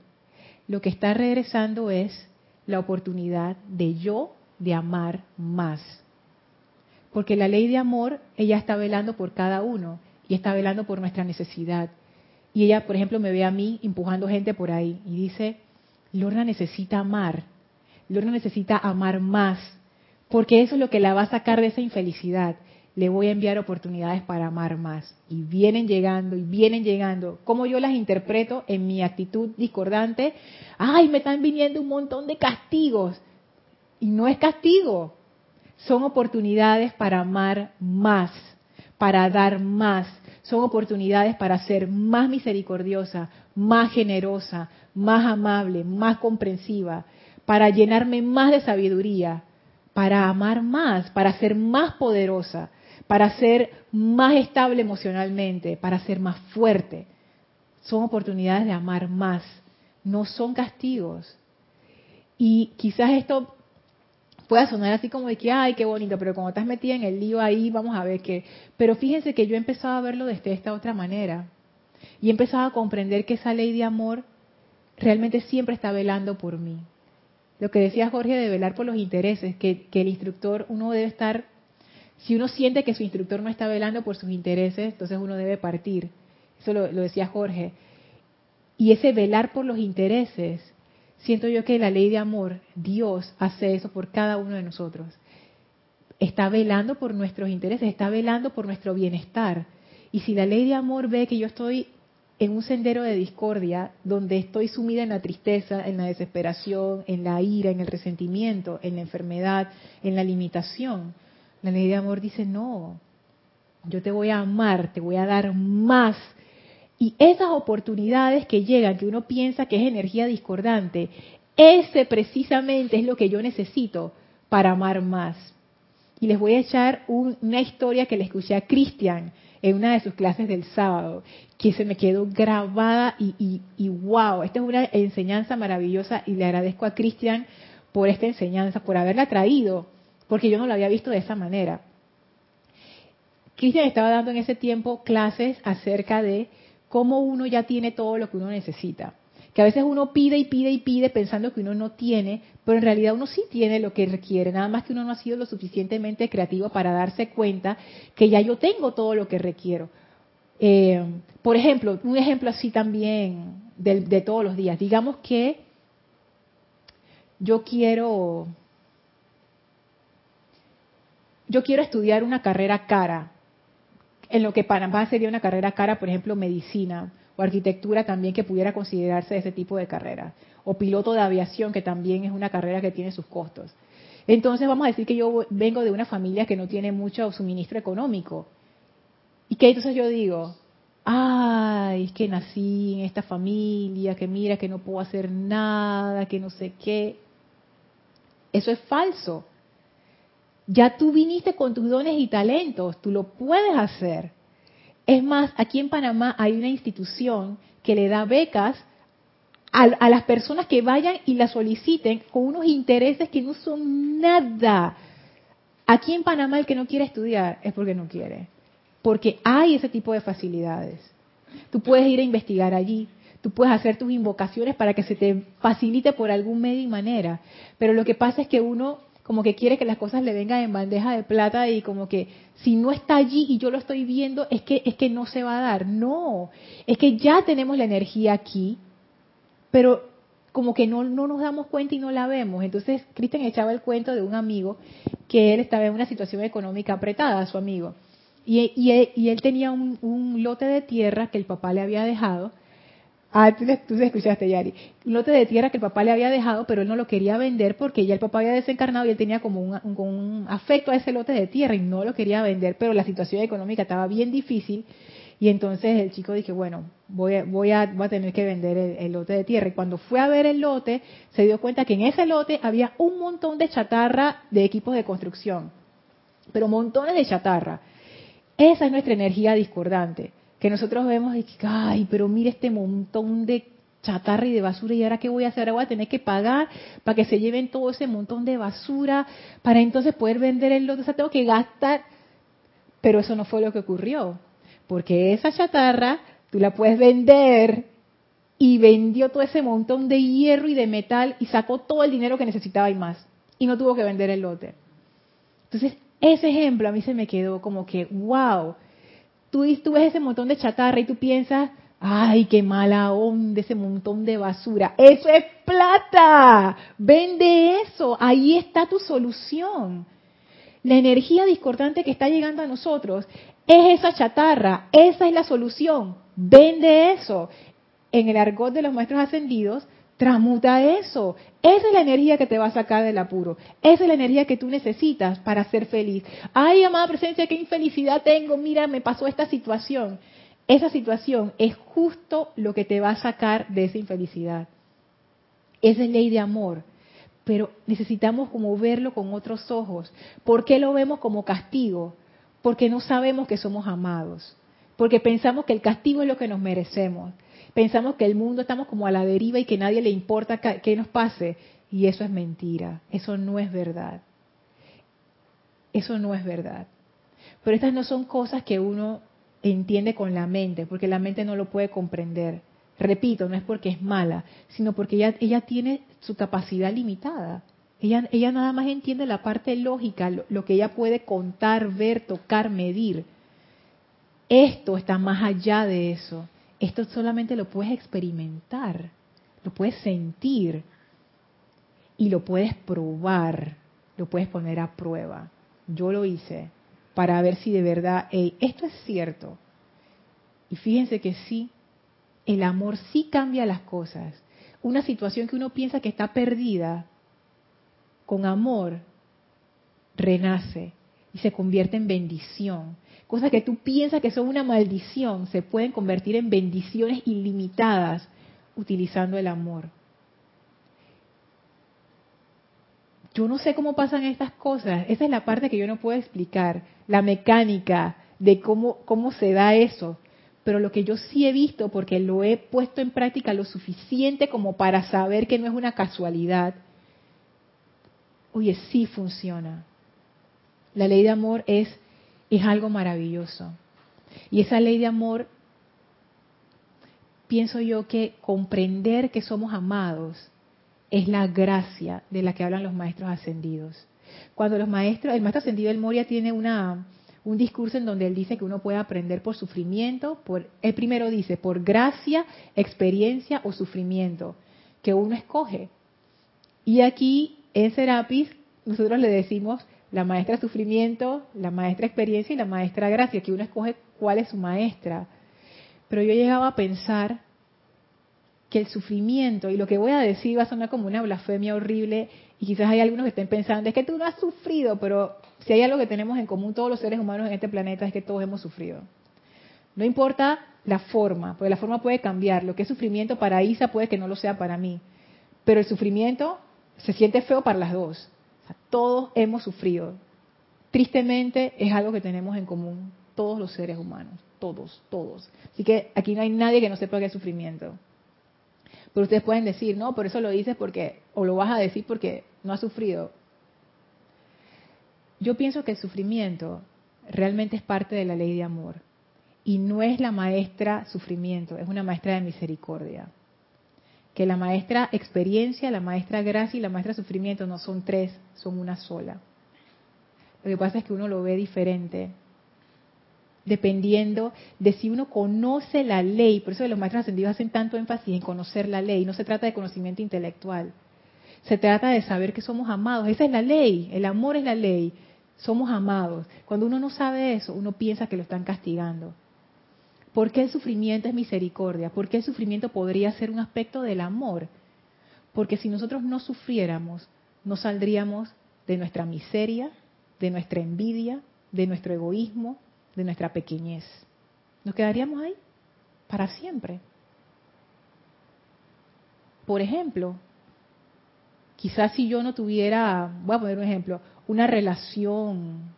Lo que está regresando es la oportunidad de yo de amar más. Porque la ley de amor, ella está velando por cada uno y está velando por nuestra necesidad. Y ella, por ejemplo, me ve a mí empujando gente por ahí y dice, Lorna necesita amar, Lorna necesita amar más, porque eso es lo que la va a sacar de esa infelicidad le voy a enviar oportunidades para amar más. Y vienen llegando y vienen llegando. ¿Cómo yo las interpreto en mi actitud discordante? Ay, me están viniendo un montón de castigos. Y no es castigo. Son oportunidades para amar más, para dar más. Son oportunidades para ser más misericordiosa, más generosa, más amable, más comprensiva, para llenarme más de sabiduría, para amar más, para ser más poderosa para ser más estable emocionalmente, para ser más fuerte. Son oportunidades de amar más, no son castigos. Y quizás esto pueda sonar así como de que, ay, qué bonito, pero cuando estás metida en el lío ahí, vamos a ver qué. Pero fíjense que yo he empezado a verlo desde esta otra manera. Y he empezado a comprender que esa ley de amor realmente siempre está velando por mí. Lo que decía Jorge de velar por los intereses, que, que el instructor, uno debe estar si uno siente que su instructor no está velando por sus intereses, entonces uno debe partir. Eso lo, decía Jorge. Y ese velar por los intereses siento yo que la ley de amor, Dios hace eso por cada uno de nosotros. Está velando por nuestros intereses, está velando por nuestro bienestar. Y si la ley de amor ve que yo estoy en un sendero de discordia, donde estoy sumida en la tristeza, en la desesperación, en la ira, en el resentimiento, en la enfermedad, en la limitación, la ley de amor dice, no, yo te voy a amar, te voy a dar más y esas oportunidades que llegan, que uno piensa que es energía discordante, ese precisamente es lo que yo necesito para amar más. Y les voy a echar una historia que le escuché a Cristian en una de sus clases del sábado, que se me quedó grabada y, y wow, esta es una enseñanza maravillosa y le agradezco a Cristian por esta enseñanza, por haberla traído, porque yo no la había visto de esa manera. Cristian estaba dando en ese tiempo clases acerca de cómo uno ya tiene todo lo que uno necesita. Que a veces uno pide y pide y pide pensando que uno no tiene, pero en realidad uno sí tiene lo que requiere, nada más que uno no ha sido lo suficientemente creativo para darse cuenta que ya yo tengo todo lo que requiero. Eh, por ejemplo, un ejemplo así también de todos los días. Digamos que yo quiero, yo quiero estudiar una carrera cara, en lo que Panamá sería una carrera cara, por ejemplo, medicina o arquitectura también que pudiera considerarse ese tipo de carrera, o piloto de aviación que también es una carrera que tiene sus costos. Entonces vamos a decir que yo vengo de una familia que no tiene mucho suministro económico. Y que entonces yo digo, ay, es que nací en esta familia, que mira que no puedo hacer nada, que no sé qué. Eso es falso. Ya tú viniste con tus dones y talentos, tú lo puedes hacer. Es más, aquí en Panamá hay una institución que le da becas a, las personas que vayan y la soliciten con unos intereses que no son nada. Aquí en Panamá el que no quiere estudiar es porque no quiere, porque hay ese tipo de facilidades. Tú puedes ir a investigar allí, tú puedes hacer tus invocaciones para que se te facilite por algún medio y manera, pero lo que pasa es que uno como que quiere que las cosas le vengan en bandeja de plata y como que si no está allí y yo lo estoy viendo es que es que no se va a dar. No, es que ya tenemos la energía aquí, pero como que no, no nos damos cuenta y no la vemos. Entonces, Cristian echaba el cuento de un amigo que él estaba en una situación económica apretada, su amigo. Y, y, él tenía un, un lote de tierra que el papá le había dejado Ah, tú, tú escuchaste, Yari. Un lote de tierra que el papá le había dejado, pero él no lo quería vender porque ya el papá había desencarnado y él tenía como un, un, afecto a ese lote de tierra y no lo quería vender, pero la situación económica estaba bien difícil. Y entonces el chico dije, bueno, voy a, voy a, voy a tener que vender el, el, lote de tierra. Y cuando fue a ver el lote, se dio cuenta que en ese lote había un montón de chatarra de equipos de construcción. Pero montones de chatarra. Esa es nuestra energía discordante que nosotros vemos y que, ay, pero mire este montón de chatarra y de basura y ahora qué voy a hacer, ahora voy a tener que pagar para que se lleven todo ese montón de basura para entonces poder vender el lote, o sea, tengo que gastar, pero eso no fue lo que ocurrió, porque esa chatarra tú la puedes vender y vendió todo ese montón de hierro y de metal y sacó todo el dinero que necesitaba y más, y no tuvo que vender el lote. Entonces, ese ejemplo a mí se me quedó como que, wow, tú, ves ese montón de chatarra y tú piensas, ay, qué mala onda ese montón de basura. Eso es plata. Vende eso. Ahí está tu solución. La energía discordante que está llegando a nosotros es esa chatarra. Esa es la solución. Vende eso. En el argot de los maestros ascendidos, Transmuta eso. Esa es la energía que te va a sacar del apuro. Esa es la energía que tú necesitas para ser feliz. Ay, amada presencia, qué infelicidad tengo. Mira, me pasó esta situación. Esa situación es justo lo que te va a sacar de esa infelicidad. Esa es ley de amor. Pero necesitamos como verlo con otros ojos. ¿Por qué lo vemos como castigo? Porque no sabemos que somos amados. Porque pensamos que el castigo es lo que nos merecemos pensamos que el mundo estamos como a la deriva y que nadie le importa qué nos pase. Y eso es mentira, eso no es verdad. Eso no es verdad. Pero estas no son cosas que uno entiende con la mente, porque la mente no lo puede comprender. Repito, no es porque es mala, sino porque ella, ella tiene su capacidad limitada. Ella, ella nada más entiende la parte lógica, lo que ella puede contar, ver, tocar, medir. Esto está más allá de eso. Esto solamente lo puedes experimentar, lo puedes sentir. y lo puedes probar, lo puedes poner a prueba. Yo lo hice para ver si de verdad, esto es cierto. Y fíjense que sí, el amor sí cambia las cosas. Una situación que uno piensa que está perdida, con amor, renace y se convierte en bendición. Cosas que tú piensas que son una maldición se pueden convertir en bendiciones ilimitadas utilizando el amor. Yo no sé cómo pasan estas cosas. Esa es la parte que yo no puedo explicar. La mecánica de cómo, cómo se da eso. Pero lo que yo sí he visto, porque lo he puesto en práctica lo suficiente como para saber que no es una casualidad, oye, sí funciona. La ley de amor es, es algo maravilloso. Y esa ley de amor, pienso yo que comprender que somos amados es la gracia de la que hablan los maestros ascendidos. Cuando los maestros, el maestro ascendido del Moria tiene una, un discurso en donde él dice que uno puede aprender por sufrimiento, por, él primero dice por gracia, experiencia o sufrimiento, que uno escoge. Y aquí en Serapis nosotros le decimos la maestra sufrimiento, la maestra experiencia y la maestra gracia, que uno escoge cuál es su maestra. Pero yo llegaba a pensar que el sufrimiento, y lo que voy a decir va a sonar como una blasfemia horrible, y quizás hay algunos que estén pensando, es que tú no has sufrido, pero si hay algo que tenemos en común todos los seres humanos en este planeta es que todos hemos sufrido. No importa la forma, porque la forma puede cambiar. Lo que es sufrimiento para Isa puede que no lo sea para mí. Pero el sufrimiento se siente feo para las dos todos hemos sufrido. Tristemente es algo que tenemos en común todos los seres humanos, todos, todos. Así que aquí no hay nadie que no sepa qué es sufrimiento. Pero ustedes pueden decir, no, por eso lo dices porque, o lo vas a decir porque no has sufrido. Yo pienso que el sufrimiento realmente es parte de la ley de amor. Y no es la maestra sufrimiento, es una maestra de misericordia que la maestra experiencia, la maestra gracia y la maestra sufrimiento no son tres, son una sola. Lo que pasa es que uno lo ve diferente, dependiendo de si uno conoce la ley. Por eso los maestros ascendidos hacen tanto énfasis en conocer la ley. No se trata de conocimiento intelectual. Se trata de saber que somos amados. Esa es la ley. El amor es la ley. Somos amados. Cuando uno no sabe eso, uno piensa que lo están castigando. ¿Por qué el sufrimiento es misericordia? ¿Por qué el sufrimiento podría ser un aspecto del amor? Porque si nosotros no sufriéramos, no saldríamos de nuestra miseria, de nuestra envidia, de nuestro egoísmo, de nuestra pequeñez. Nos quedaríamos ahí para siempre. Por ejemplo, quizás si yo no tuviera, voy a poner un ejemplo, una relación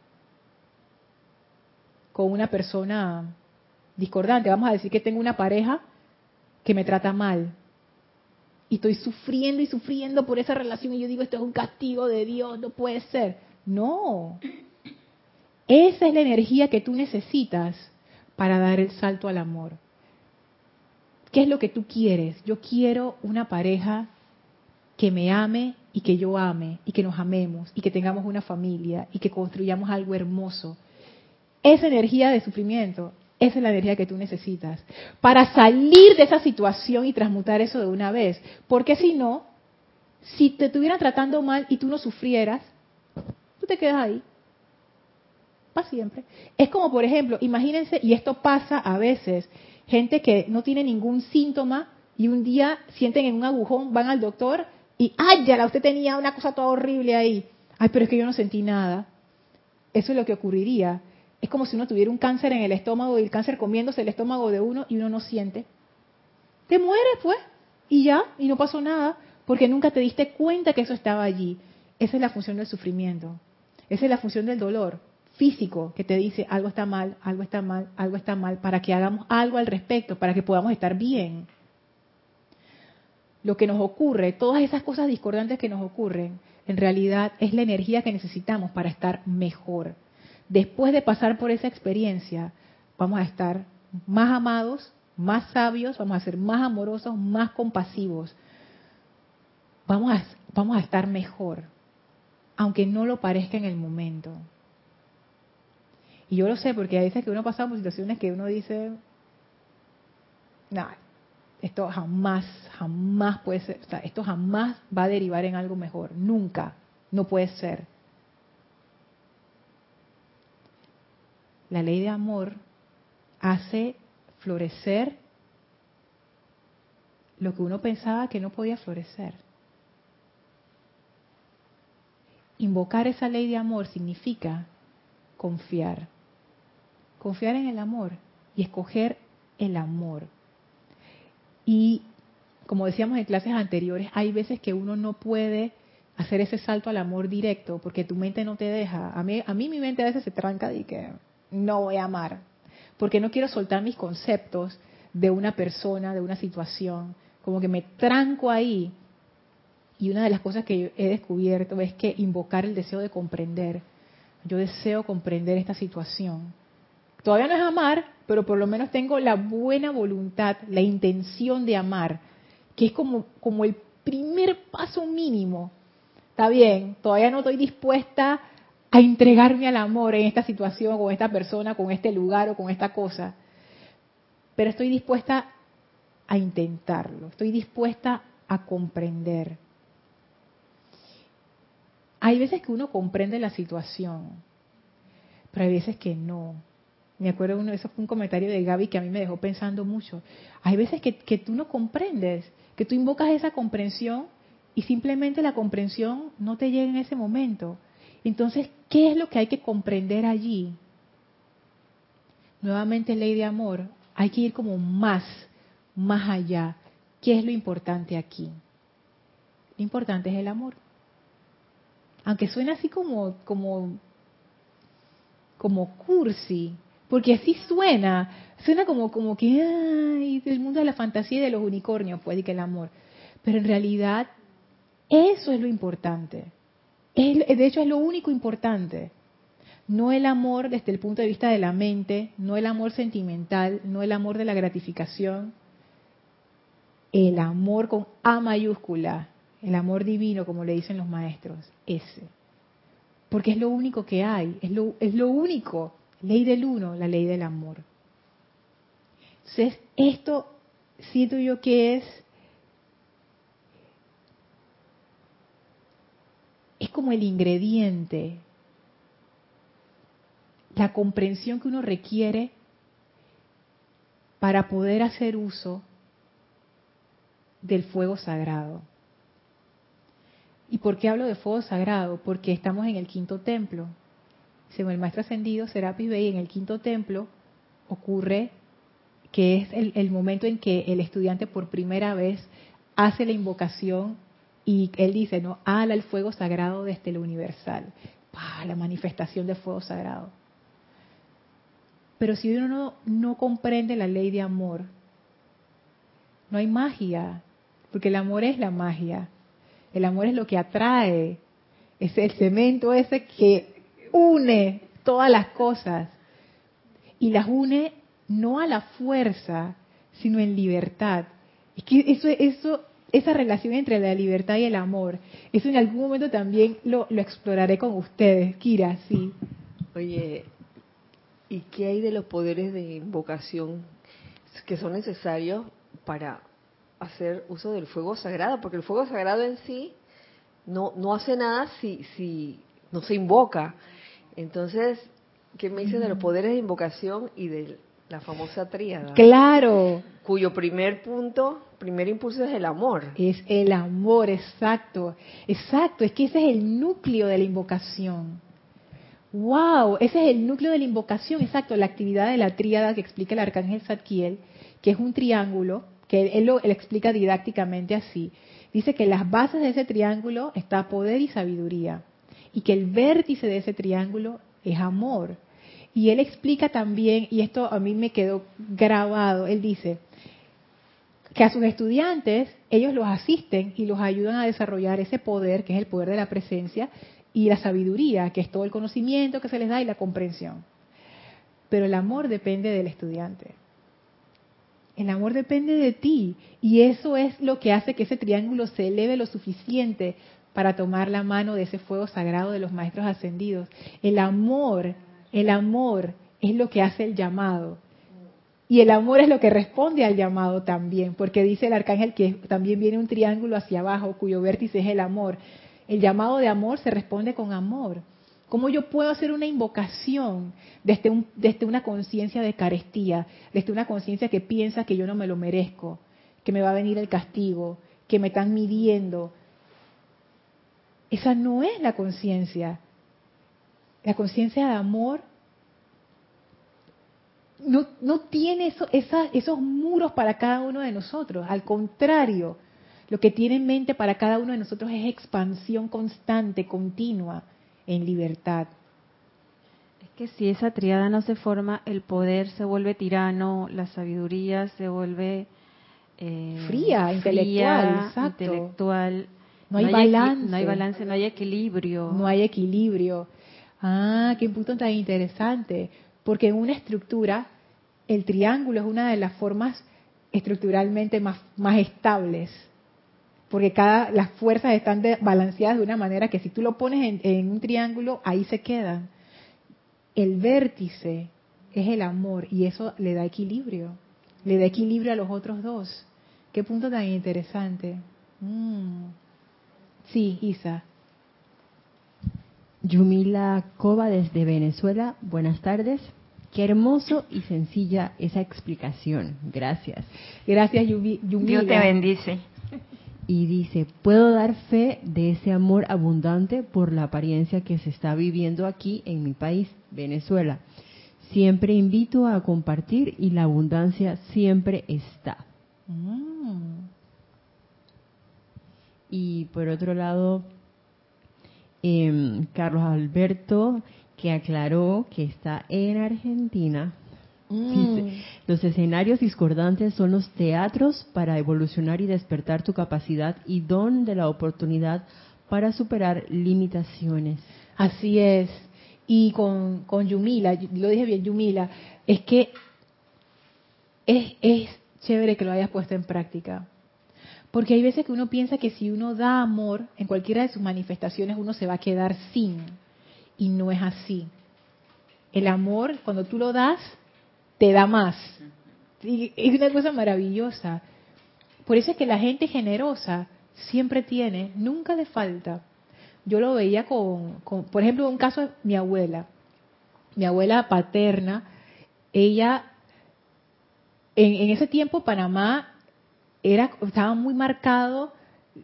con una persona discordante. Vamos a decir que tengo una pareja que me trata mal. Y estoy sufriendo y sufriendo por esa relación y yo digo, esto es un castigo de Dios, no puede ser. No. Esa es la energía que tú necesitas para dar el salto al amor. ¿Qué es lo que tú quieres? Yo quiero una pareja que me ame y que yo ame y que nos amemos y que tengamos una familia y que construyamos algo hermoso. Esa energía de sufrimiento esa es la energía que tú necesitas para salir de esa situación y transmutar eso de una vez. Porque si no, si te estuvieran tratando mal y tú no sufrieras, tú te quedas ahí. Para siempre. Es como, por ejemplo, imagínense, y esto pasa a veces, gente que no tiene ningún síntoma y un día sienten en un agujón, van al doctor y, ¡ay, ya! Usted tenía una cosa toda horrible ahí. Ay, pero es que yo no sentí nada. Eso es lo que ocurriría es como si uno tuviera un cáncer en el estómago y el cáncer comiéndose el estómago de uno y uno no siente. Te mueres, pues, y ya, y no pasó nada, porque nunca te diste cuenta que eso estaba allí. Esa es la función del sufrimiento. Esa es la función del dolor físico que te dice algo está mal, algo está mal, algo está mal, para que hagamos algo al respecto, para que podamos estar bien. Lo que nos ocurre, todas esas cosas discordantes que nos ocurren, en realidad es la energía que necesitamos para estar mejor después de pasar por esa experiencia, vamos a estar más amados, más sabios, vamos a ser más amorosos, más compasivos. Vamos a, vamos a estar mejor, aunque no lo parezca en el momento. Y yo lo sé porque a veces que uno pasa por situaciones que uno dice, nada, esto jamás, jamás puede ser, o sea, esto jamás va a derivar en algo mejor, nunca, no puede ser. La ley de amor hace florecer lo que uno pensaba que no podía florecer. Invocar esa ley de amor significa confiar. Confiar en el amor y escoger el amor. Y como decíamos en clases anteriores, hay veces que uno no puede hacer ese salto al amor directo porque tu mente no te deja. A mí, a mí mi mente a veces se tranca y que no voy a amar porque no quiero soltar mis conceptos de una persona, de una situación, como que me tranco ahí. Y una de las cosas que he descubierto es que invocar el deseo de comprender. Yo deseo comprender esta situación. Todavía no es amar, pero por lo menos tengo la buena voluntad, la intención de amar, que es como, como el primer paso mínimo. Está bien, todavía no estoy dispuesta a entregarme al amor en esta situación, con esta persona, con este lugar o con esta cosa. Pero estoy dispuesta a intentarlo, estoy dispuesta a comprender. Hay veces que uno comprende la situación, pero hay veces que no. Me acuerdo, uno, eso fue un comentario de Gaby que a mí me dejó pensando mucho. Hay veces que, que tú no comprendes, que tú invocas esa comprensión y simplemente la comprensión no te llega en ese momento. Entonces, ¿qué es lo que hay que comprender allí? Nuevamente, ley de amor, hay que ir como más, más allá. ¿Qué es lo importante aquí? Lo importante es el amor. Aunque suena así como, como, como cursi, porque así suena, suena como, como que, ay, del mundo de la fantasía y de los unicornios, puede que el amor. Pero en realidad, eso es lo importante. De hecho, es lo único importante. No el amor desde el punto de vista de la mente, no el amor sentimental, no el amor de la gratificación, el amor con A mayúscula, el amor divino, como le dicen los maestros, ese. Porque es lo único que hay, es lo, es lo único. Ley del uno, la ley del amor. Entonces, esto siento yo que es como el ingrediente, la comprensión que uno requiere para poder hacer uso del fuego sagrado. ¿Y por qué hablo de fuego sagrado? Porque estamos en el quinto templo. Según el maestro ascendido Serapis Bey, en el quinto templo ocurre que es el, momento en que el estudiante por primera vez hace la invocación y él dice, no, ala el fuego sagrado desde lo universal. la manifestación de fuego sagrado. Pero si uno no, no comprende la ley de amor, no hay magia, porque el amor es la magia. El amor es lo que atrae, es el cemento ese que une todas las cosas y las une no a la fuerza, sino en libertad. Es que eso, eso, esa relación entre la libertad y el amor, eso en algún momento también lo, lo exploraré con ustedes, Kira, sí. Oye, ¿y qué hay de los poderes de invocación que son necesarios para hacer uso del fuego sagrado, porque el fuego sagrado en sí no, no hace nada si, si no se invoca. Entonces, ¿qué me dices de los poderes de invocación y de la famosa tríada? Claro. Cuyo primer punto, primer impulso es el amor. Es el amor, exacto. Exacto, es que ese es el núcleo de la invocación. ¡Wow! Ese es el núcleo de la invocación, exacto. La actividad de la tríada que explica el arcángel Zadkiel, que es un triángulo que él lo explica didácticamente así. Dice que las bases de ese triángulo está poder y sabiduría y que el vértice de ese triángulo es amor. Y él explica también, y esto a mí me quedó grabado, él dice que a sus estudiantes ellos los asisten y los ayudan a desarrollar ese poder, que es el poder de la presencia, y la sabiduría, que es todo el conocimiento que se les da y la comprensión. Pero el amor depende del estudiante. El amor depende de ti y eso es lo que hace que ese triángulo se eleve lo suficiente para tomar la mano de ese fuego sagrado de los maestros ascendidos. El amor, el amor es lo que hace el llamado. Y el amor es lo que responde al llamado también, porque dice el arcángel que también viene un triángulo hacia abajo cuyo vértice es el amor. El llamado de amor se responde con amor. ¿Cómo yo puedo hacer una invocación desde, un, desde una conciencia de carestía, desde una conciencia que piensa que yo no me lo merezco, que me va a venir el castigo, que me están midiendo? Esa no es la conciencia. La conciencia de amor no, no tiene eso, esos muros para cada uno de nosotros. Al contrario, lo que tiene en mente para cada uno de nosotros es expansión constante, continua, en libertad. Es que si esa triada no se forma, el poder se vuelve tirano, la sabiduría se vuelve eh, fría, intelectual, intelectual. No hay, balance. No hay balance, no hay equilibrio. No hay equilibrio. Ah, qué punto tan interesante. Porque en una estructura, el triángulo es una de las formas estructuralmente más, más estables. Porque cada, las fuerzas están balanceadas de una manera que si tú lo pones en, un triángulo, ahí se quedan. El vértice es el amor y eso le da equilibrio. Le da equilibrio a los otros dos. Qué punto tan interesante. Mm. Sí, Isa. Yumila Cova desde Venezuela, buenas tardes. Qué hermoso y sencilla esa explicación. Gracias. Gracias, Yumila. Dios te bendice. Y dice, puedo dar fe de ese amor abundante por la apariencia que se está viviendo aquí en mi país, Venezuela. Siempre invito a compartir y la abundancia siempre está. Mm. Y por otro lado, eh, Carlos Alberto que aclaró que está en Argentina. Mm. los escenarios discordantes son los teatros para evolucionar y despertar tu capacidad y don de la oportunidad para superar limitaciones. Así es. Y con, con Yumila, lo dije bien, Yumila, es que es, es chévere que lo hayas puesto en práctica. Porque hay veces que uno piensa que si uno da amor en cualquiera de sus manifestaciones, uno se va a quedar sin y no es así. El amor, cuando tú lo das, te da más. es una cosa maravillosa. Por eso es que la gente generosa siempre tiene, nunca le falta. Yo lo veía con, por ejemplo, un caso de mi abuela. Mi abuela paterna, ella, en, ese tiempo Panamá era, estaba muy marcado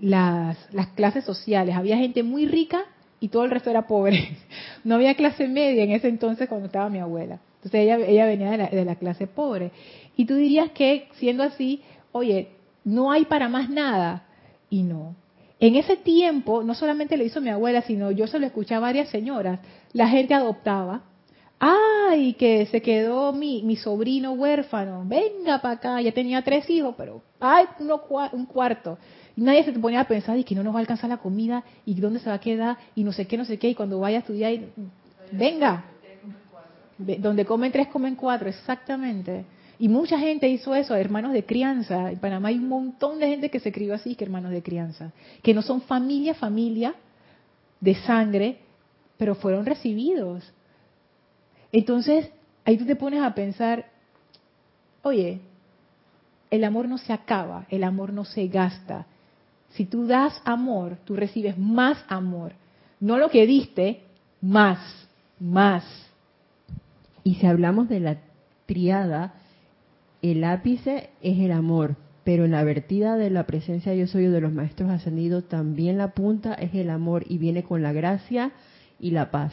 las, las clases sociales. Había gente muy rica y todo el resto era pobre. No había clase media en ese entonces cuando estaba mi abuela. Entonces ella, ella venía de la, de la clase pobre. Y tú dirías que, siendo así, oye, no hay para más nada. Y no. En ese tiempo, no solamente lo hizo mi abuela, sino yo se lo escuché a varias señoras, la gente adoptaba. ¡Ay, que se quedó mi, mi sobrino huérfano! Venga para acá, ya tenía tres hijos, pero ¡ay, uno, un cuarto! Y nadie se ponía a pensar y que no nos va a alcanzar la comida y dónde se va a quedar y no sé qué, no sé qué. Y cuando vaya a estudiar, venga. Donde comen tres, comen cuatro, exactamente. Y mucha gente hizo eso, hermanos de crianza. En Panamá hay un montón de gente que se crió así, que hermanos de crianza. Que no son familia, familia de sangre, pero fueron recibidos. Entonces, ahí tú te pones a pensar, oye, el amor no se acaba, el amor no se gasta, si tú das amor, tú recibes más amor. No lo que diste, más, más. Y si hablamos de la triada, el ápice es el amor, pero en la vertida de la presencia yo soy de los maestros ascendidos, también la punta es el amor y viene con la gracia y la paz.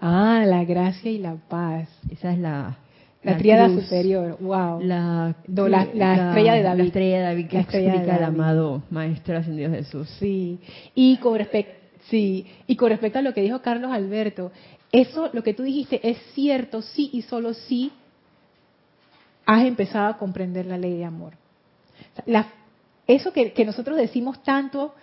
Ah, la gracia y la paz. Esa es la, la, triada superior, wow. La, la, estrella de David. La estrella de David que explica el amado Maestro Ascendido Jesús. Sí. Y con, respecto, sí. y con respecto a lo que dijo Carlos Alberto, eso, lo que tú dijiste, es cierto, sí y solo sí has empezado a comprender la ley de amor. La, eso que, que nosotros decimos tanto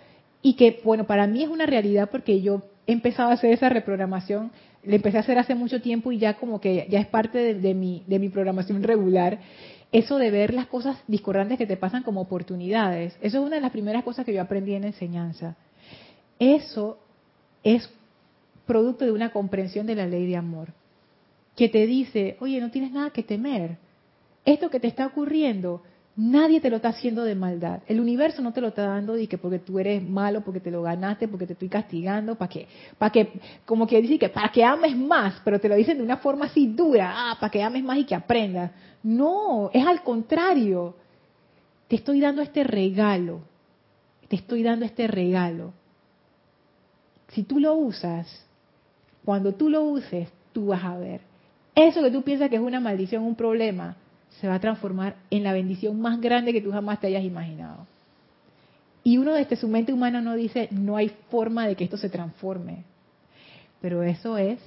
y que, bueno, para mí es una realidad porque yo he empezado a hacer esa reprogramación le empecé a hacer hace mucho tiempo y ya como que ya es parte de, mi, de mi programación regular, eso de ver las cosas discordantes que te pasan como oportunidades. Eso es una de las primeras cosas que yo aprendí en enseñanza. Eso es producto de una comprensión de la ley de amor, que te dice, oye, no tienes nada que temer. esto que te está ocurriendo, nadie te lo está haciendo de maldad. El universo no te lo está dando de que porque tú eres malo, porque te lo ganaste, porque te estoy castigando, para que, para que, como que dice que para que ames más, pero te lo dicen de una forma así dura, ah, para que ames más y que aprendas. No, es al contrario. Te estoy dando este regalo. Te estoy dando este regalo. Si tú lo usas, cuando tú lo uses, tú vas a ver. Eso que tú piensas que es una maldición, un problema, se va a transformar en la bendición más grande que tú jamás te hayas imaginado. Y uno desde su mente humana no dice, no hay forma de que esto se transforme. Pero eso es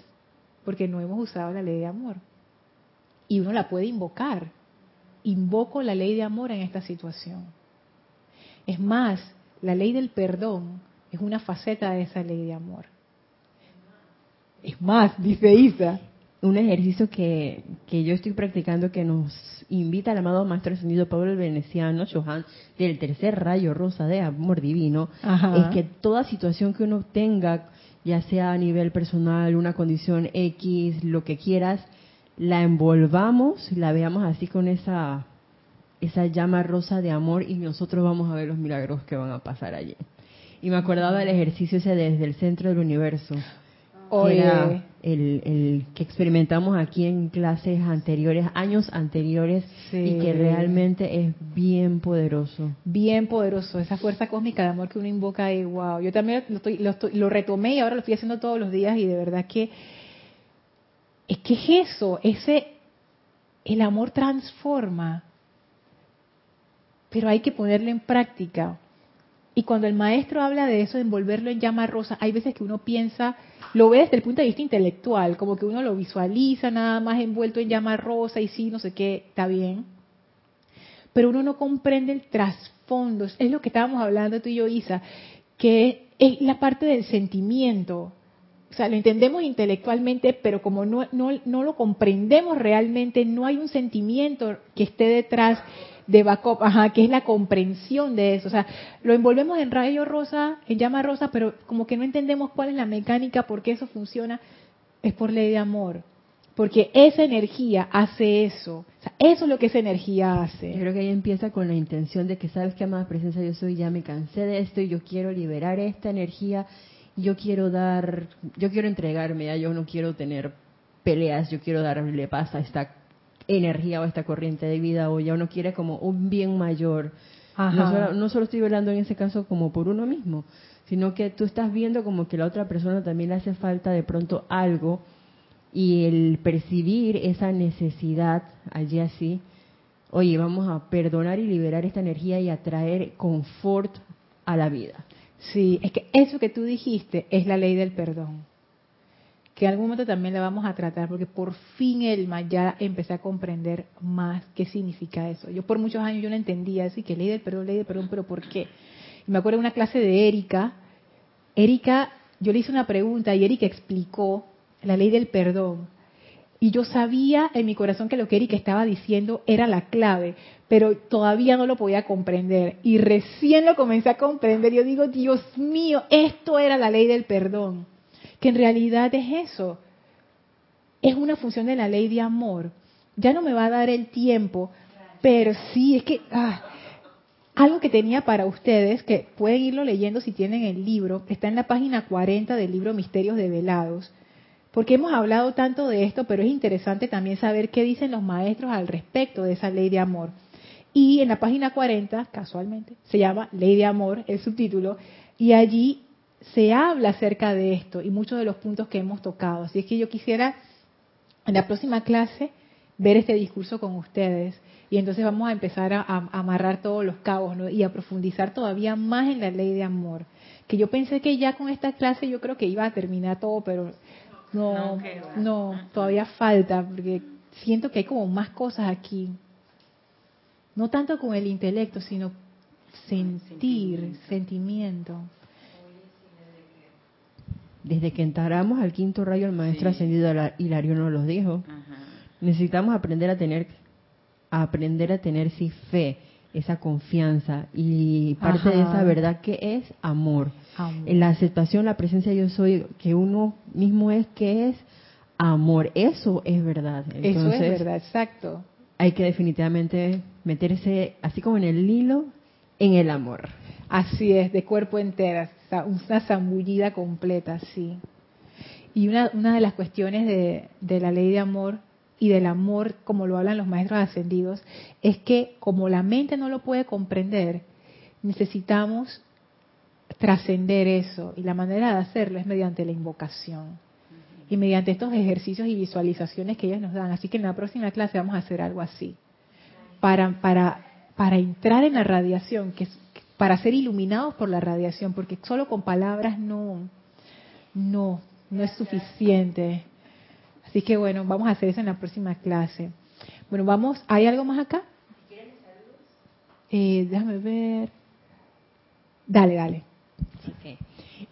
porque no hemos usado la ley de amor. Y uno la puede invocar. Invoco la ley de amor en esta situación. Es más, la ley del perdón es una faceta de esa ley de amor. Es más, dice Isa. Un ejercicio que, que yo estoy practicando que nos invita al amado Maestro Ascendido Pablo el Veneciano, Johan, del tercer rayo rosa de amor divino, es que toda situación que uno tenga, ya sea a nivel personal, una condición X, lo que quieras, la envolvamos, la veamos así con esa, esa llama rosa de amor y nosotros vamos a ver los milagros que van a pasar allí. Y me acordaba del ejercicio ese desde el centro del universo. Era el, el, que experimentamos aquí en clases anteriores, años anteriores, y que realmente es bien poderoso. Bien poderoso, esa fuerza cósmica de amor que uno invoca ahí, wow. Yo también lo, estoy, lo, lo retomé y ahora lo estoy haciendo todos los días y de verdad que es que es eso, ese el amor transforma, pero hay que ponerlo en práctica. Y cuando el maestro habla de eso, de envolverlo en llama rosa, hay veces que uno piensa, lo ve desde el punto de vista intelectual, como que uno lo visualiza nada más envuelto en llama rosa y sí, no sé qué, está bien. Pero uno no comprende el trasfondo, es lo que estábamos hablando tú y yo, Isa, que es la parte del sentimiento. O sea, lo entendemos intelectualmente, pero como no, no, no lo comprendemos realmente, no hay un sentimiento que esté detrás de backup, ajá, que es la comprensión de eso. O sea, lo envolvemos en rayo rosa, en llama rosa, pero como que no entendemos cuál es la mecánica, por qué eso funciona, es por ley de amor. Porque esa energía hace eso. O sea, eso es lo que esa energía hace. Yo creo que ahí empieza con la intención de que, ¿sabes qué, amada presencia yo soy? Ya me cansé de esto y yo quiero liberar esta energía. Yo quiero dar, yo quiero entregarme, ya yo no quiero tener peleas, yo quiero darle paz a esta energía o esta corriente de vida o ya uno quiere como un bien mayor. No solo, estoy hablando en ese caso como por uno mismo, sino que tú estás viendo como que la otra persona también le hace falta de pronto algo y el percibir esa necesidad allí así, oye, vamos a perdonar y liberar esta energía y atraer confort a la vida. Sí, es que eso que tú dijiste es la ley del perdón que en algún momento también la vamos a tratar, porque por fin Elma ya empecé a comprender más qué significa eso. Yo por muchos años yo no entendía, así que ley del perdón, ley del perdón, pero ¿por qué? Y me acuerdo de una clase de Erika, Erika, yo le hice una pregunta y Erika explicó la ley del perdón. Y yo sabía en mi corazón que lo que Erika estaba diciendo era la clave, pero todavía no lo podía comprender. Y recién lo comencé a comprender. Yo digo, Dios mío, esto era la ley del perdón que en realidad es eso. Es una función de la ley de amor. Ya no me va a dar el tiempo, pero sí, es que ah, algo que tenía para ustedes, que pueden irlo leyendo si tienen el libro, está en la página 40 del libro Misterios de Velados, porque hemos hablado tanto de esto, pero es interesante también saber qué dicen los maestros al respecto de esa ley de amor. Y en la página 40, casualmente, se llama Ley de Amor, el subtítulo, y allí se habla acerca de esto y muchos de los puntos que hemos tocado. Así es que yo quisiera en la próxima clase ver este discurso con ustedes y entonces vamos a empezar a, amarrar todos los cabos y a profundizar todavía más en la ley de amor. Que yo pensé que ya con esta clase yo creo que iba a terminar todo, pero no, no, todavía falta porque siento que hay como más cosas aquí. No tanto con el intelecto, sino sentir, sentimiento. Desde que entramos al quinto rayo, el maestro ascendido Hilario nos lo dijo. Necesitamos aprender a tener, aprender a tener sí fe, esa confianza y parte de esa verdad que es amor. En la aceptación, la presencia yo soy, que uno mismo es que es amor. Eso es verdad. Eso es verdad, exacto. hay que definitivamente meterse, así como en el hilo, en el amor. Así es, de cuerpo entera, una zambullida completa, sí. Y una, una de las cuestiones de, de la ley de amor y del amor, como lo hablan los maestros ascendidos, es que como la mente no lo puede comprender, necesitamos trascender eso. Y la manera de hacerlo es mediante la invocación. Y mediante estos ejercicios y visualizaciones que ellos nos dan. Así que en la próxima clase vamos a hacer algo así. Para, para, para entrar en la radiación, que para ser iluminados por la radiación, porque solo con palabras no, no, no es suficiente. Así que bueno, vamos a hacer eso en la próxima clase. Bueno, vamos, ¿hay algo más acá? Eh, déjame ver. Dale, dale.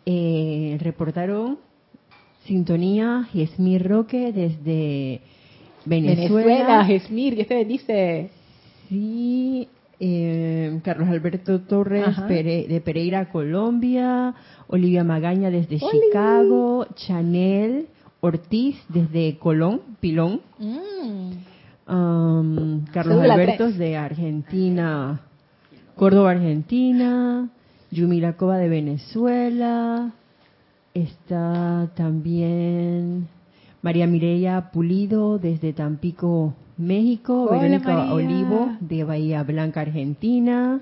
Eh, reportaron sintonía Jesmir Roque desde Venezuela. Venezuela, Jesmir, Dios te bendice. Sí, eh, Carlos Alberto Torres de Pereira, Colombia, Olivia Magaña desde Chicago, Chanel Ortiz desde Colón, Pilón, mm. um, Carlos Alberto de Argentina, Córdoba, Argentina, Yumira Cova de Venezuela, está también María Mireya Pulido desde Tampico, México, Verónica Olivo de Bahía Blanca, Argentina,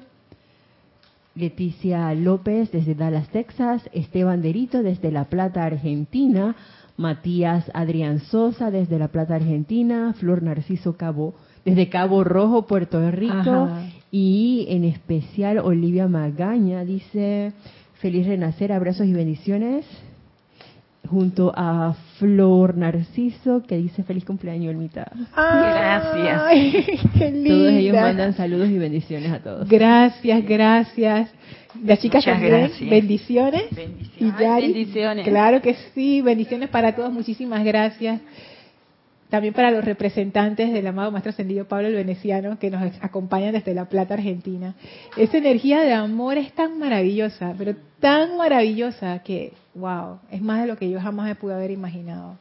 Leticia López desde Dallas, Texas, Esteban Derito desde La Plata, Argentina, Matías Adrián Sosa desde La Plata, Argentina, Flor Narciso Cabo desde Cabo Rojo, Puerto Rico, y en especial Olivia Magaña dice, feliz renacer, abrazos y bendiciones junto a Flor Narciso, que dice feliz cumpleaños, Elmita. Gracias. Qué Todos ellos mandan saludos y bendiciones a todos. Gracias, gracias. Las chicas también, bendiciones. bendiciones. Claro que sí, bendiciones para todos, muchísimas gracias. También para los representantes del amado Maestro Ascendido Pablo el Veneciano que nos acompañan desde La Plata, Argentina. Esa energía de amor es tan maravillosa, pero tan maravillosa que, wow, es más de lo que yo jamás me pude haber imaginado.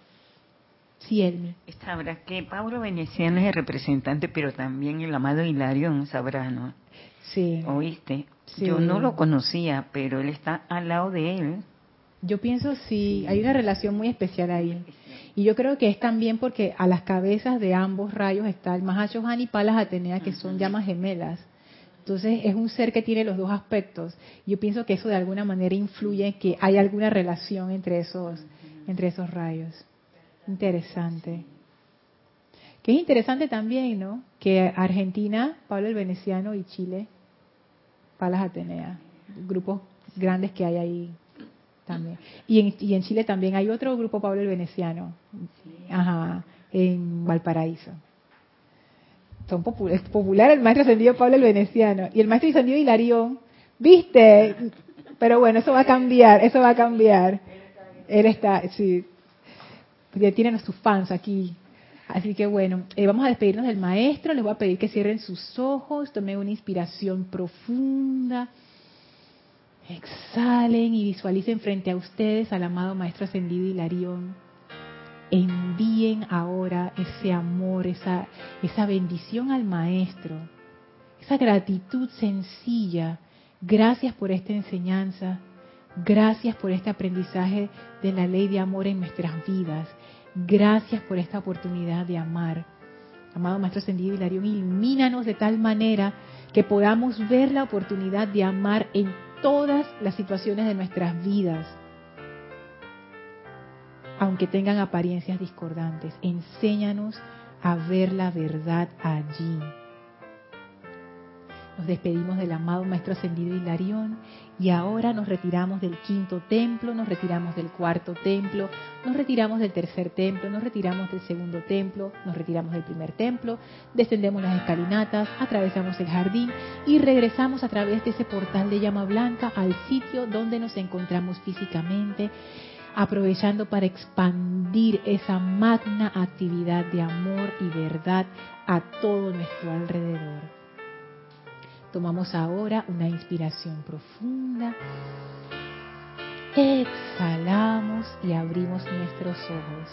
Sí, Elmi. Sabrás que Pablo Veneciano es el representante, pero también el amado Hilario sabrá, ¿no? Sí. ¿Oíste? Yo no lo conocía, pero él está al lado de él. Yo pienso sí, hay una relación muy especial ahí. Y yo creo que es también porque a las cabezas de ambos rayos está el Mahashohan y Palas Atenea, que son llamas gemelas. Entonces es un ser que tiene los dos aspectos. Yo pienso que eso de alguna manera influye en que hay alguna relación entre esos, entre esos rayos. Interesante. Que es interesante también, ¿no? Que Argentina, Pablo el Veneciano y Chile, Palas Atenea, grupos grandes que hay ahí y en, y en Chile también hay otro grupo, Pablo el Veneciano, ajá, en Valparaíso. Populares, popular el maestro ascendido Pablo el Veneciano y el maestro ascendido Hilarión, ¿viste? Pero bueno, eso va a cambiar, eso va a cambiar. Él está, sí, ya tienen a sus fans aquí. Así que bueno, eh, vamos a despedirnos del maestro, les voy a pedir que cierren sus ojos, tomen una inspiración profunda. Exhalen y visualicen frente a ustedes al amado Maestro Ascendido Hilarión. Envíen ahora ese amor, esa, esa bendición al Maestro, esa gratitud sencilla. Gracias por esta enseñanza, gracias por este aprendizaje de la ley de amor en nuestras vidas. Gracias por esta oportunidad de amar. Amado Maestro Ascendido Hilarión, ilumínanos de tal manera que podamos ver la oportunidad de amar en todas las situaciones de nuestras vidas, aunque tengan apariencias discordantes. Enséñanos a ver la verdad allí. Nos despedimos del amado Maestro Ascendido Hilarión y ahora nos retiramos del quinto templo, nos retiramos del cuarto templo, nos retiramos del tercer templo, nos retiramos del segundo templo, nos retiramos del primer templo, descendemos las escalinatas, atravesamos el jardín y regresamos a través de ese portal de llama blanca al sitio donde nos encontramos físicamente, aprovechando para expandir esa magna actividad de amor y verdad a todo nuestro alrededor. Tomamos ahora una inspiración profunda. Exhalamos y abrimos nuestros ojos.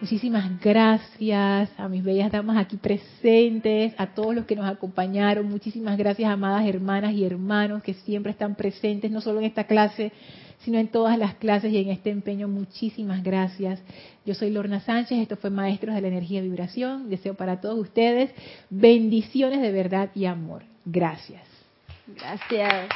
Muchísimas gracias a mis bellas damas aquí presentes, a todos los que nos acompañaron. Muchísimas gracias, amadas hermanas y hermanos que siempre están presentes, no solo en esta clase, sino en todas las clases y en este empeño. Muchísimas gracias. Yo soy Lorna Sánchez, esto fue Maestros de la Energía y Vibración. Deseo para todos ustedes bendiciones de verdad y amor. Gracias. Gracias.